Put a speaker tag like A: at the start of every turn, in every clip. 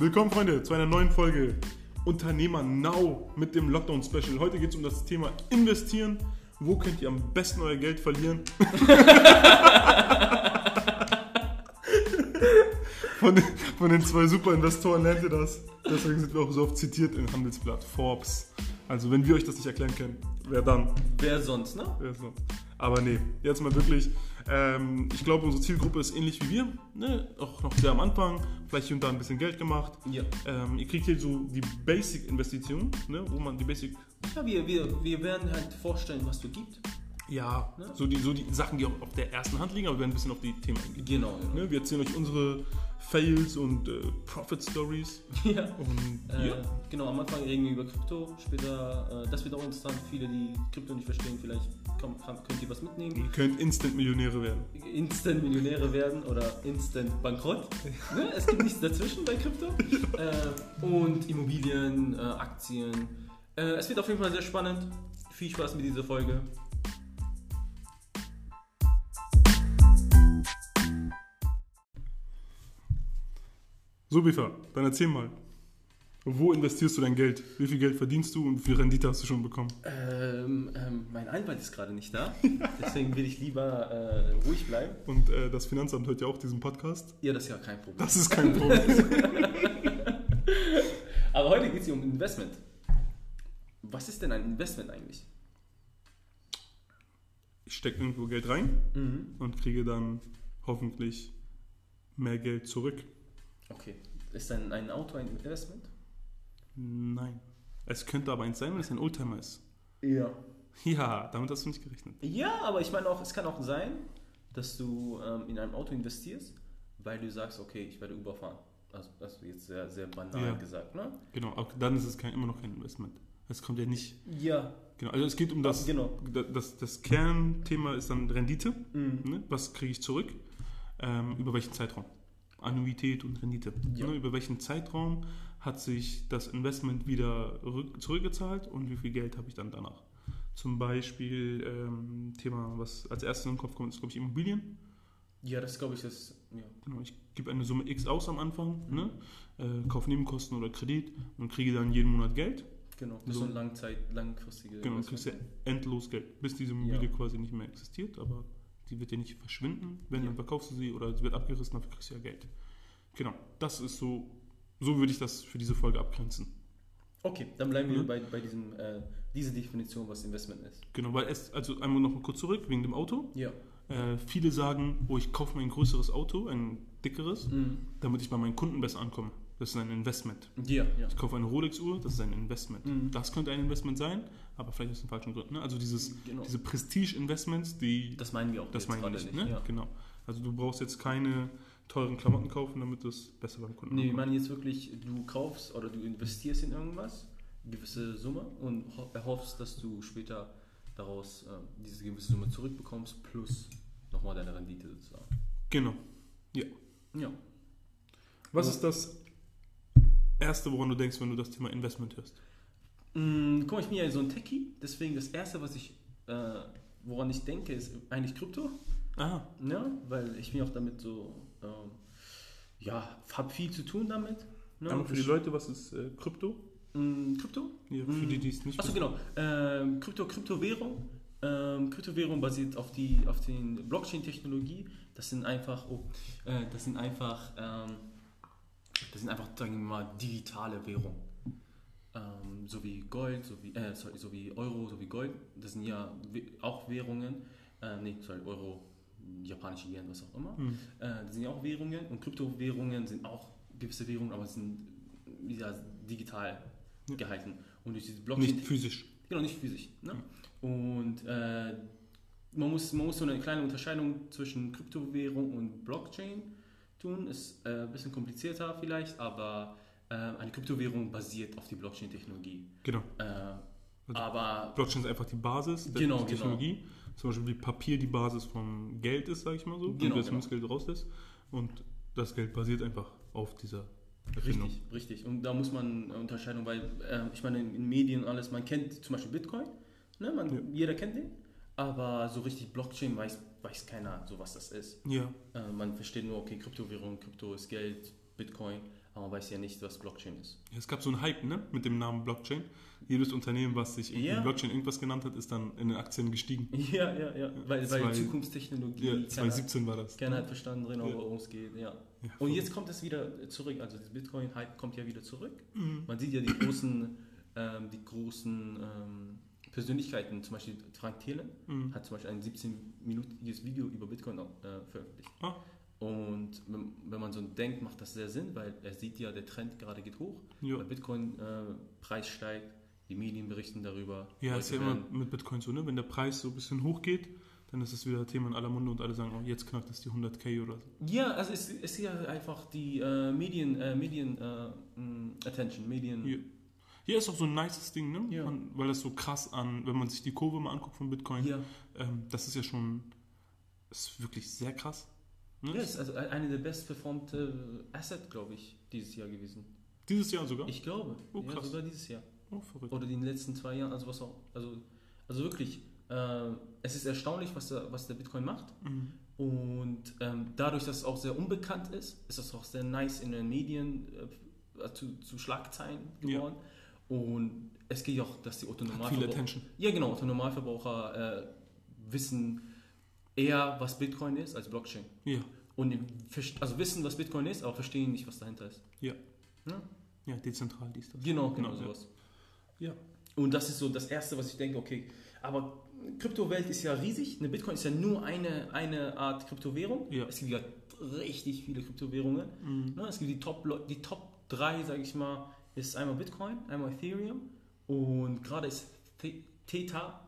A: Willkommen, Freunde, zu einer neuen Folge Unternehmer Now mit dem Lockdown Special. Heute geht es um das Thema Investieren. Wo könnt ihr am besten euer Geld verlieren? von, den, von den zwei Super-Investoren lernt ihr das. Deswegen sind wir auch so oft zitiert im Handelsblatt Forbes. Also, wenn wir euch das nicht erklären können, wer dann?
B: Wer sonst, ne?
A: Wer sonst? Aber nee, jetzt mal wirklich. Ähm, ich glaube, unsere Zielgruppe ist ähnlich wie wir. Ne? Auch noch sehr am Anfang. Vielleicht hier und da ein bisschen Geld gemacht.
B: Ja.
A: Ähm, ihr kriegt hier so die Basic-Investitionen, ne? wo man die Basic.
B: Ja, wir, wir, wir werden halt vorstellen, was du gibt.
A: Ja,
B: Ne?
A: so, die, so die Sachen, die auch auf der ersten Hand liegen, aber wir werden ein bisschen auf die Themen eingehen.
B: Genau.
A: Ne? Wir erzählen euch unsere Fails und äh, Profit-Stories.
B: Ja.
A: Und
B: Äh,
A: ja.
B: Genau, am Anfang reden wir über Krypto, später, äh, das wird auch interessant, viele, die Krypto nicht verstehen, vielleicht komm, könnt ihr was mitnehmen.
A: Ihr könnt Instant-Millionäre werden.
B: Instant Millionäre werden oder Instant Bankrott. Ne? Es gibt nichts dazwischen bei Krypto. Äh, und Immobilien, äh, Aktien. Äh, es wird auf jeden Fall sehr spannend. Viel Spaß mit dieser Folge.
A: So, Bifa, dann erzähl mal. Wo investierst du dein Geld? Wie viel Geld verdienst du und wie viel Rendite hast du schon bekommen?
B: Ähm, ähm, mein Anwalt ist gerade nicht da, deswegen will ich lieber äh, ruhig bleiben.
A: Und äh, das Finanzamt hört ja auch diesen Podcast.
B: Ja, das ist ja kein Problem.
A: Das ist kein Problem.
B: Aber heute geht es hier um Investment. Was ist denn ein Investment eigentlich?
A: Ich stecke irgendwo Geld rein und kriege dann hoffentlich mehr Geld zurück.
B: Okay. Ist ein, ein Auto ein Investment?
A: Nein. Es könnte aber eins sein, wenn es ein Oldtimer ist.
B: Ja.
A: Ja, damit hast du nicht gerechnet.
B: Ja, aber ich meine auch, es kann auch sein, dass du ähm, in ein Auto investierst, weil du sagst, okay, ich werde überfahren. Also das ist jetzt sehr, sehr banal
A: Ja.
B: gesagt, ne?
A: Genau, auch dann ist es kein, immer noch kein Investment. Es kommt ja nicht.
B: Ja.
A: Genau, also es geht um das.
B: Genau.
A: Das, das Kernthema ist dann Rendite.
B: Mhm.
A: Ne? Was kriege ich zurück? Ähm, über welchen Zeitraum? Annuität und Rendite.
B: Ja.
A: Ne? Über welchen Zeitraum hat sich das Investment wieder rück, zurückgezahlt und wie viel Geld habe ich dann danach? Zum Beispiel ähm, Thema, was als erstes in den Kopf kommt, ist glaube ich Immobilien.
B: Ja, das glaube ich, das, ja.
A: Genau, ich gebe eine Summe X aus am Anfang, ne? äh, kaufe Nebenkosten oder Kredit und kriege dann jeden Monat Geld.
B: Genau. Das ist
A: So.
B: so ein Langzeit, langfristige
A: Genau, du kriegst ja endlos Geld, bis diese Immobilie quasi nicht mehr existiert, aber die wird ja nicht verschwinden. Wenn,
B: Ja.
A: dann verkaufst du sie oder sie wird abgerissen, dafür kriegst du ja Geld. Genau, das ist so, so würde ich das für diese Folge abgrenzen.
B: Okay, dann bleiben wir
A: Mhm.
B: bei, bei diesem, äh, diese Definition, was Investment ist.
A: Genau, weil es, also einmal noch mal kurz zurück, wegen dem Auto.
B: Ja.
A: Äh, viele sagen, oh, ich kaufe mir ein größeres Auto, ein dickeres,
B: Mhm.
A: damit ich bei meinen Kunden besser ankomme. Das ist ein Investment.
B: Ja, ja.
A: Ich kaufe eine Rolex-Uhr, das ist ein Investment.
B: Mhm.
A: Das könnte ein Investment sein, aber vielleicht aus den falschen Gründen. Ne? Also dieses,
B: Genau.
A: diese Prestige-Investments, die
B: Das meinen wir auch
A: Das
B: jetzt
A: meine ich
B: gerade
A: nicht, ne?
B: Ja.
A: Genau. Also du brauchst jetzt keine teuren Klamotten kaufen, damit es besser beim Kunden
B: Nee, wir meinen jetzt wirklich, du kaufst oder du investierst in irgendwas, gewisse Summe und ho- erhoffst, dass du später daraus äh, diese gewisse Summe zurückbekommst, plus nochmal deine Rendite sozusagen.
A: Genau. Ja.
B: Ja.
A: Was
B: Ja.
A: ist das Erste, woran du denkst, wenn du das Thema Investment hörst?
B: Mm, guck mal, ich bin ja so ein Techie, deswegen das erste, was ich, äh, woran ich denke, ist eigentlich Krypto.
A: Ah,
B: Ja, weil ich bin auch damit so, ähm, ja, hab viel zu tun damit. Ne?
A: einmal für die Leute, was ist äh, Krypto?
B: Mm, Krypto?
A: Ja, für die, die es nicht
B: Achso, genau. Ähm, Krypto, Kryptowährung. Ähm, Kryptowährung basiert auf die auf den Blockchain-Technologie. Das sind einfach, oh, äh, das sind einfach, ähm, das sind einfach, sagen wir mal, digitale Währungen. Ähm, so wie Gold, so wie, äh, sorry, so wie Euro, so wie Gold. Das sind ja auch Währungen. Äh, nee, sorry, Euro, japanische Yen, was auch immer.
A: Hm.
B: Äh, das sind ja auch Währungen und Kryptowährungen sind auch gewisse Währungen, aber sind ja, digital
A: Ja.
B: gehalten. Und durch diese Blockchain.
A: Nicht physisch.
B: Genau, nicht physisch. Ne? Und äh, man, muss, man muss so eine kleine Unterscheidung zwischen Kryptowährung und Blockchain tun. Ist äh, ein bisschen komplizierter vielleicht, aber äh, eine Kryptowährung basiert auf die Blockchain-Technologie.
A: Genau.
B: Äh, aber
A: Blockchain ist einfach die Basis der
B: Genau,
A: Technologie. Zum Beispiel wie Papier die Basis vom Geld ist, sage ich mal so.
B: Genau,
A: du das
B: genau.
A: Münzgeld rauslässt. Und das Geld basiert einfach auf dieser Erfindung.
B: Richtig, richtig. Und da muss man äh, Unterscheidung, weil äh, ich meine, in, in Medien und alles, man kennt zum Beispiel Bitcoin, ne? man,
A: Ja.
B: jeder kennt den, aber so richtig Blockchain weiß, weiß keiner, so was das ist.
A: Ja,
B: Äh, man versteht nur, okay, Kryptowährung, Krypto ist Geld, Bitcoin, aber man weiß ja nicht, was Blockchain ist.
A: Ja, es gab so einen Hype ne? mit dem Namen Blockchain. Jedes Unternehmen, was sich
B: Ja.
A: Blockchain irgendwas genannt hat, ist dann in den Aktien gestiegen.
B: Ja, ja, ja. Weil,
A: Zwei-
B: weil Zukunftstechnologie,
A: Ja,
B: keiner,
A: 2017 war das.
B: keiner hat verstanden, drin,
A: Ja.
B: worum es geht. Ja.
A: Ja,
B: Und jetzt kommt es wieder zurück. Also das Bitcoin-Hype kommt ja wieder zurück.
A: Mhm.
B: Man sieht ja die großen, ähm, die großen ähm, Persönlichkeiten, zum Beispiel Frank Thelen
A: Mhm.
B: hat zum Beispiel ein 17-minütiges Video über Bitcoin äh, veröffentlicht.
A: Ah.
B: Und wenn, wenn man so denkt, macht das sehr Sinn, weil er sieht ja, der Trend gerade geht hoch.
A: Ja,
B: Der Bitcoin-Preis steigt, die Medien berichten darüber.
A: ja ist ja immer mit Bitcoin so, ne? Wenn der Preis so ein bisschen hochgeht, dann ist es wieder Thema in aller Munde und alle sagen, oh, jetzt knackt es die 100k oder so.
B: Ja, also es es ist ja einfach die äh, Medien, äh, Medien äh, Attention, Medien.
A: Ja. Hier ist auch so ein nices Ding, ne?
B: Ja.
A: Man, weil das so krass an, wenn man sich die Kurve mal anguckt von Bitcoin,
B: Ja,
A: ähm, das ist ja schon, ist wirklich sehr krass. Ne?
B: ja ist also eine der bestperformte Asset, glaube ich, dieses Jahr gewesen.
A: Dieses Jahr sogar?
B: Ich glaube.
A: Oh,
B: ja,
A: krass.
B: sogar dieses Jahr.
A: oh, verrückt.
B: Oder in den letzten zwei Jahren, also was auch. Also, also wirklich, äh, es ist erstaunlich, was der, was der Bitcoin macht.
A: Mhm.
B: Und ähm, dadurch, dass es auch sehr unbekannt ist, ist es auch sehr nice in den Medien äh, zu, zu Schlagzeilen
A: Ja.
B: Und es geht auch, dass die.
A: Attention.
B: Ja, genau, Autonormalverbraucher äh, wissen eher, was Bitcoin ist, als Blockchain.
A: Ja,
B: Und also wissen, was Bitcoin ist, aber verstehen nicht, was dahinter ist.
A: Ja.
B: Ja?
A: ja, dezentral dies, das.
B: Genau, genau,
A: Genau, ja.
B: sowas.
A: Ja.
B: Und das ist so das Erste, was ich denke, okay, aber Kryptowelt ist ja riesig. Eine Bitcoin ist ja nur eine, eine Art Kryptowährung.
A: Ja.
B: Es gibt ja richtig viele Kryptowährungen.
A: Mhm.
B: Ne, Es gibt die Top, die Top 3, sage ich mal, ist einmal Bitcoin, einmal Ethereum und gerade ist The- Theta,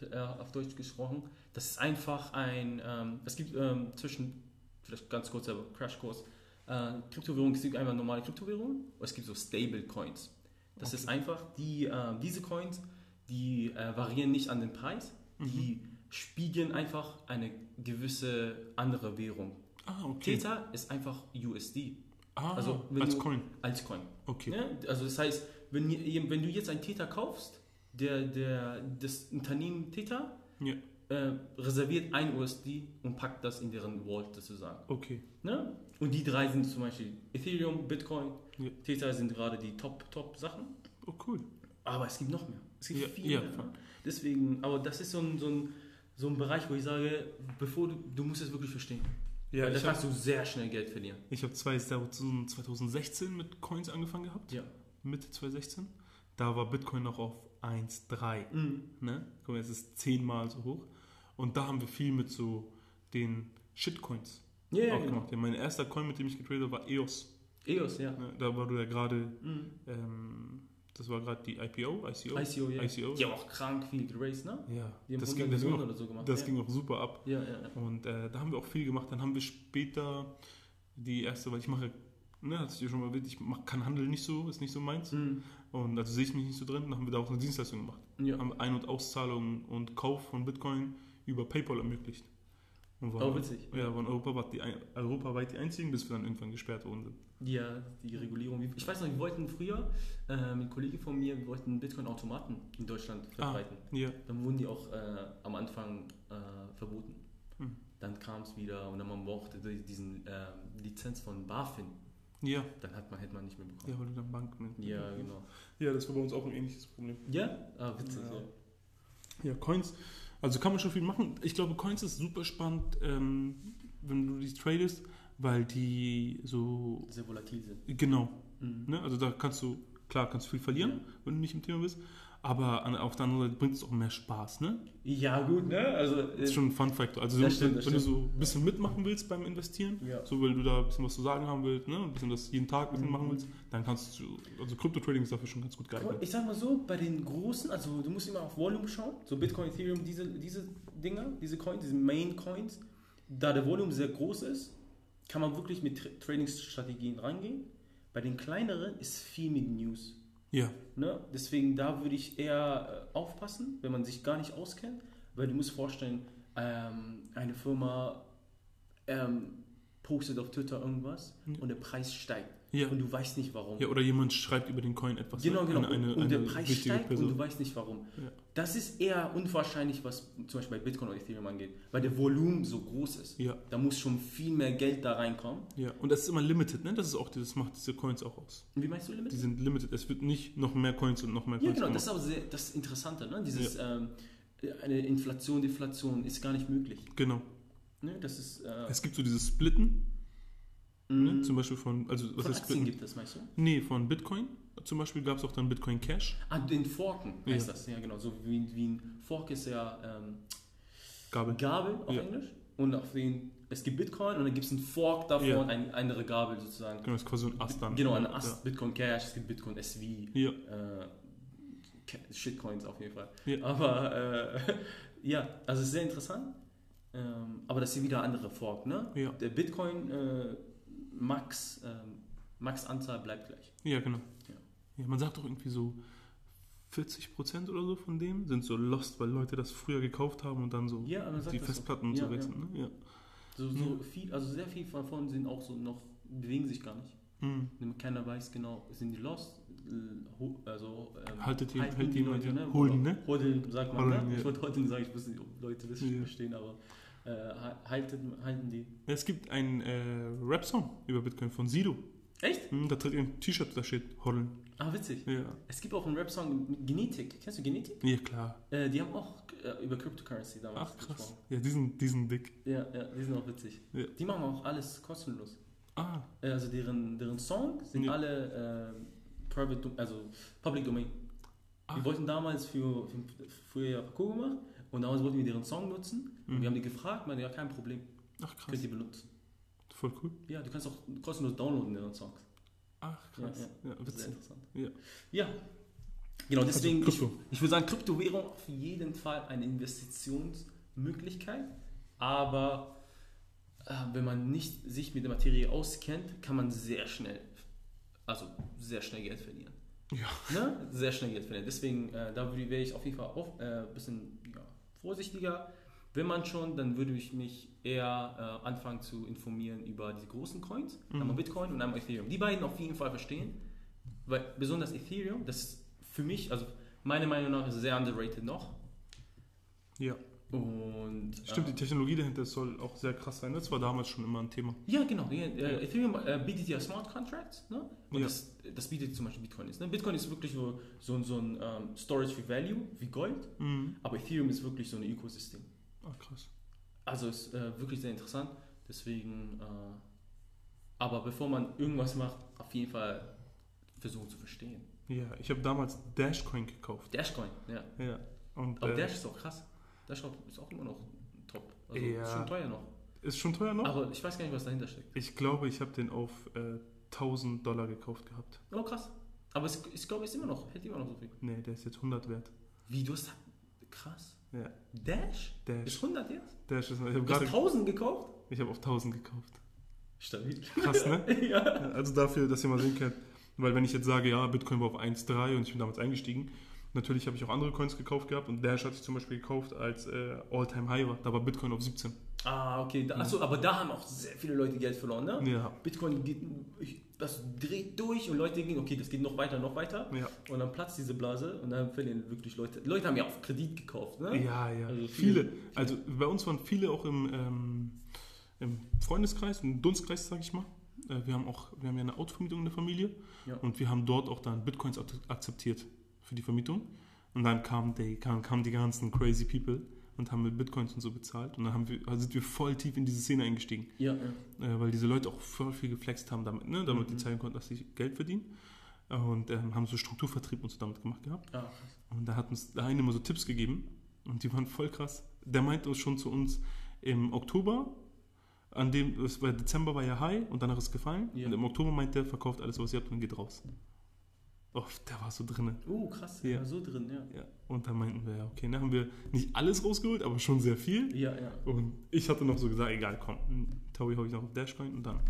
B: äh, auf Deutsch gesprochen, das ist einfach ein, ähm, es gibt ähm, zwischen, vielleicht ganz kurz, aber Crashkurs, äh, Kryptowährungen, es gibt einmal normale Kryptowährungen und es gibt so Stable Coins. Das
A: Okay.
B: ist einfach, die, äh, diese Coins, die äh, variieren nicht an den Preis, die spiegeln einfach eine gewisse andere Währung.
A: Ah, okay.
B: Theta ist einfach USD
A: Ah,
B: Also,
A: als
B: du-
A: Coin.
B: als Coin.
A: Okay.
B: Ne? Also das heißt, wenn, wenn du jetzt einen Theta kaufst, der, der, das Unternehmen Theta
A: Ja.
B: äh, reserviert ein USD und packt das in deren Wallet sozusagen.
A: Okay.
B: Ne? Und die drei sind zum Beispiel Ethereum, Bitcoin,
A: Ja.
B: Theta sind gerade die Top, Top Sachen.
A: Oh, cool.
B: Aber es gibt noch mehr. Es gibt
A: Ja,
B: viel mehr. Ne? Deswegen, aber das ist so ein, so, ein, so ein Bereich, wo ich sage, bevor du, du musst es wirklich verstehen.
A: Ja,
B: Weil da kannst
A: habe
B: du sehr schnell Geld verlieren.
A: ich hab 2016 mit Coins angefangen gehabt.
B: Ja.
A: Mitte 2016. Da war Bitcoin noch auf 1,3.
B: Mhm.
A: Ne? Guck mal, jetzt ist es zehnmal so hoch. Und da haben wir viel mit so den Shitcoins
B: Ja, ja,
A: auch
B: genau.
A: gemacht. Ja, mein erster Coin, mit dem ich getradet habe, war EOS.
B: EOS, ja.
A: Ne? Da war du ja gerade,
B: Mhm.
A: ähm, das war gerade die IPO, ICO.
B: ICO, ja.
A: ICO.
B: Die haben auch krank viel geraced, ne?
A: Ja,
B: Die haben
A: das
B: 100
A: ging, das, ging
B: Millionen
A: auch,
B: oder so gemacht.
A: das
B: ja.
A: ging auch super ab.
B: Ja, ja, ja.
A: Und äh, da haben wir auch viel gemacht. Dann haben wir später die erste, weil ich mache, ne, hast du dir schon mal erwähnt, ich mach, kann Handel nicht so, ist nicht so meins.
B: Mhm.
A: Und also sehe ich mich nicht so drin. Dann haben wir da auch eine Dienstleistung gemacht.
B: ja.
A: Haben Ein- und Auszahlung und Kauf von Bitcoin über PayPal ermöglicht. Und waren,
B: Oh, witzig.
A: Ja, waren europaweit die, ein- europaweit die einzigen, bis wir dann irgendwann gesperrt wurden.
B: Ja, die Regulierung. Ich weiß noch, wir wollten früher, äh, mit einem Kollegen von mir, wir wollten Bitcoin-Automaten in Deutschland verbreiten.
A: Ja,
B: Dann wurden die auch äh, am Anfang äh, verboten.
A: Hm.
B: Dann kam es wieder und dann man brauchte die- diesen äh, Lizenz von BaFin.
A: ja,
B: Dann hat man, hätte man nicht mehr bekommen.
A: ja, weil du dann Bank mit.
B: Ja, genau.
A: Ja, das war bei uns auch ein ähnliches Problem.
B: Ja? Ah, witzig.
A: Ja.
B: Ja.
A: Ja, Coins, also kann man schon viel machen. Ich glaube, Coins ist super spannend, ähm, wenn du die tradest, weil die so,
B: Sehr volatil sind.
A: genau,
B: Mhm.
A: ne? also da kannst du, klar, kannst du viel verlieren,
B: Ja.
A: wenn du nicht im Thema bist, aber auf der anderen Seite bringt es auch mehr Spaß, ne?
B: Ja, gut, ne? Also,
A: Das ist schon ein Fun-Factor. Also so,
B: stimmt,
A: wenn, wenn du
B: stimmt.
A: so ein bisschen mitmachen willst beim Investieren,
B: Ja.
A: so weil du da ein bisschen was zu sagen haben willst, ne? ein bisschen das jeden Tag ein bisschen
B: Mhm.
A: machen willst, dann kannst du, also Crypto-Trading ist dafür schon ganz gut geeignet.
B: Ich sag mal so, bei den großen, also du musst immer auf Volume schauen, so Bitcoin, Ethereum, diese, diese Dinger, diese Coins, diese Main Coins, da der Volume sehr groß ist, kann man wirklich mit Tra Trading-Strategien rangehen. Bei den kleineren ist viel mit News.
A: Ja,
B: Ne? Deswegen da würde ich eher äh, aufpassen, wenn man sich gar nicht auskennt, weil du musst vorstellen, ähm, eine Firma ähm, postet auf Twitter irgendwas
A: Ja.
B: und der Preis steigt.
A: Ja.
B: und du weißt nicht warum.
A: Ja, oder jemand schreibt über den Coin etwas.
B: Genau,
A: ne?
B: genau.
A: Eine, eine,
B: und
A: eine
B: der Preis steigt
A: Person.
B: und du weißt nicht warum.
A: Ja.
B: Das ist eher unwahrscheinlich, was zum Beispiel bei Bitcoin oder Ethereum angeht, weil der Volumen so groß ist.
A: Ja,
B: Da muss schon viel mehr Geld da reinkommen.
A: ja. Und das ist immer limited, ne? Das ist auch, das macht diese Coins auch aus.
B: Und wie meinst du Limit?
A: Die sind limited. Es wird nicht noch mehr Coins und noch mehr
B: Ja,
A: Coins
B: genau, das ist aber sehr, das Interessante. Ne? Dieses, ähm, eine Inflation, Deflation ist gar nicht möglich.
A: Genau.
B: Ne? Das ist, äh,
A: Es gibt so dieses Splitten, ne?
B: mh,
A: zum Beispiel von, also was
B: von
A: heißt
B: Aktien gibt es, meinst du?
A: Nee, von Bitcoin. Zum Beispiel gab es auch dann Bitcoin Cash.
B: Ah, den Forken heißt
A: Ja.
B: das, ja genau. So wie, wie ein Fork ist ja ähm,
A: Gabel.
B: Gabel auf
A: Ja.
B: Englisch. Und auf den, es gibt Bitcoin und dann gibt es einen Fork davon,
A: Ja.
B: eine andere Gabel sozusagen.
A: Genau, das ist quasi so ein Ast dann.
B: Genau, ein. Ast, Bitcoin Cash, es gibt Bitcoin SV,
A: Ja.
B: äh, Shitcoins auf jeden Fall.
A: Ja.
B: Aber äh, ja, also es ist sehr interessant. Ähm, aber das ist wieder andere Fork, ne?
A: Ja.
B: Der Bitcoin äh, Max, ähm, Max Anzahl bleibt gleich.
A: ja, genau.
B: Ja.
A: Ja, man sagt doch irgendwie so 40% oder so von dem sind so lost, weil Leute das früher gekauft haben und dann so
B: Ja,
A: die
B: das so.
A: Festplatten
B: Ja,
A: so wechseln. Ne?
B: So, so viel, also sehr viel davon sind auch so noch, bewegen sich gar nicht.
A: Mhm.
B: Keiner weiß genau, sind die lost? Äh, Also, ähm,
A: Haltet die-
B: halten
A: hält
B: die
A: die
B: Leute, ne?
A: holen, ne?
B: Hodeln, sagt man,
A: Hodeln,
B: ne?
A: ja.
B: Ich wollte hodeln sagen, ich weiß nicht, ob Leute das verstehen, aber äh, halten, halten die.
A: Es gibt einen äh, Rap-Song über Bitcoin von Sido.
B: Echt?
A: Hm, da trägt ein T-Shirt, da steht Hodeln.
B: Ah, witzig.
A: Ja.
B: Es gibt auch einen Rap-Song mit Genetik. Kennst du Genetik?
A: ja, klar.
B: Äh, die haben auch äh, über Cryptocurrency damals
A: Ach, krass.
B: gesprochen.
A: Ja, die sind, die sind dick.
B: Ja, ja, die sind auch witzig.
A: Ja.
B: Die machen auch alles kostenlos.
A: Ah,
B: Äh, Also deren, deren Songs sind
A: Ja.
B: alle äh, private, also Public Domain.
A: Ah.
B: Wir wollten damals für, für ja Parcours gemacht und damals wollten wir deren Song nutzen und
A: Mhm.
B: wir haben die gefragt, meinte ja kein Problem,
A: ach krass.
B: könnt ihr benutzen.
A: Voll cool.
B: Ja, du kannst auch kostenlos downloaden deren Songs.
A: Ach krass. Ja,
B: Das ist sehr interessant.
A: Ja.
B: Ja. Genau, deswegen,
A: Also,
B: ich, ich würde sagen, Kryptowährung auf jeden Fall eine Investitionsmöglichkeit, aber äh, wenn man nicht sich mit der Materie auskennt, kann man sehr schnell, also sehr schnell Geld verlieren.
A: Ja.
B: Ne? Sehr schnell Geld verlieren. Deswegen, äh, da wäre ich auf jeden Fall ein äh, bisschen ja, vorsichtiger. Wenn man schon, dann würde ich mich eher äh, anfangen zu informieren über die großen Coins,
A: Mhm.
B: einmal Bitcoin und einmal Ethereum. Die beiden auf jeden Fall verstehen, weil besonders Ethereum, das ist für mich, also meiner Meinung nach, ist sehr underrated noch.
A: Ja.
B: Und
A: Stimmt,
B: äh,
A: die Technologie dahinter soll auch sehr krass sein. Das war damals schon immer ein Thema.
B: Ja, genau. Die, äh, Ethereum äh, bietet ja Smart Contracts, ne? Und
A: Ja.
B: das, das bietet zum Beispiel Bitcoin ist. Ne? Bitcoin ist wirklich so, so, so ein ähm, Storage für Value, wie Gold,
A: Mhm.
B: aber Ethereum ist wirklich so ein Ökosystem.
A: Ach krass.
B: Also ist äh, wirklich sehr interessant. Deswegen, äh, aber bevor man irgendwas macht, auf jeden Fall versuchen zu verstehen.
A: Ja, ich habe damals Dashcoin gekauft.
B: Dashcoin, ja.
A: Ja. Und
B: Aber
A: äh,
B: Dash ist auch krass. Dash ist auch immer noch top. Also
A: Ja.
B: ist schon teuer noch.
A: ist schon teuer noch?
B: Aber ich weiß gar nicht, was dahinter steckt.
A: Ich glaube, ich habe den auf äh, 1000 Dollar gekauft gehabt.
B: Oh, krass. Aber es, ich glaube, es ist immer noch, hält immer noch so viel.
A: Nee, der ist jetzt 100 wert.
B: Wie, du hast. Krass.
A: Ja,
B: Dash?
A: Dash.
B: Ist 100 jetzt?
A: Dash ist. Ich habe gerade.
B: 1000 gekauft?
A: Ich habe auf 1000 gekauft.
B: Stabil.
A: Krass, ne?
B: Ja,
A: Also dafür, dass ihr mal sehen könnt. Weil wenn ich jetzt sage, ja, Bitcoin war auf 1,3 und ich bin damals eingestiegen, natürlich habe ich auch andere Coins gekauft gehabt und Dash hatte ich zum Beispiel gekauft, als äh, All-Time High war. Da war Bitcoin auf 17.
B: Ah, okay. Da, achso, aber da haben auch sehr viele Leute Geld verloren, ne?
A: Ja.
B: Bitcoin geht, das dreht durch und Leute gehen, okay, das geht noch weiter, noch weiter.
A: Ja.
B: Und dann platzt diese Blase und dann verlieren wirklich Leute. Leute haben ja auf Kredit gekauft, ne?
A: Ja, ja.
B: Also
A: viele.
B: viele.
A: Also bei uns waren viele auch im, ähm, im Freundeskreis, im Dunstkreis, sage ich mal. Äh, wir haben auch, wir haben ja eine Autovermietung in der Familie
B: Ja.
A: und wir haben dort auch dann Bitcoins ak- akzeptiert für die Vermietung. Und dann kamen die, kamen, kamen die ganzen crazy people und haben mit Bitcoins und so bezahlt. Und dann haben wir, also sind wir voll tief in diese Szene eingestiegen.
B: Ja, ja.
A: äh, weil diese Leute auch voll viel geflext haben damit, ne? damit
B: Mhm.
A: die zeigen konnten, dass sie Geld verdienen. Und ähm, haben so Strukturvertrieb und so damit gemacht gehabt.
B: Ah.
A: Und da hat uns der eine immer so Tipps gegeben und die waren voll krass. Der meinte uns schon zu uns im Oktober, an dem, es war Dezember war ja High und danach ist es gefallen.
B: Ja.
A: Und im Oktober meint der, verkauft alles, was ihr habt und geht raus. Oh, der war so drinne.
B: Oh, krass.
A: Ja.
B: Ja. So drin, ja.
A: Ja. Und dann meinten wir, ja, okay, dann haben wir nicht alles rausgeholt, aber schon sehr viel.
B: Ja, ja.
A: Und ich hatte noch so gesagt, egal, komm, Taui hau ich noch auf Dashcoin und dann,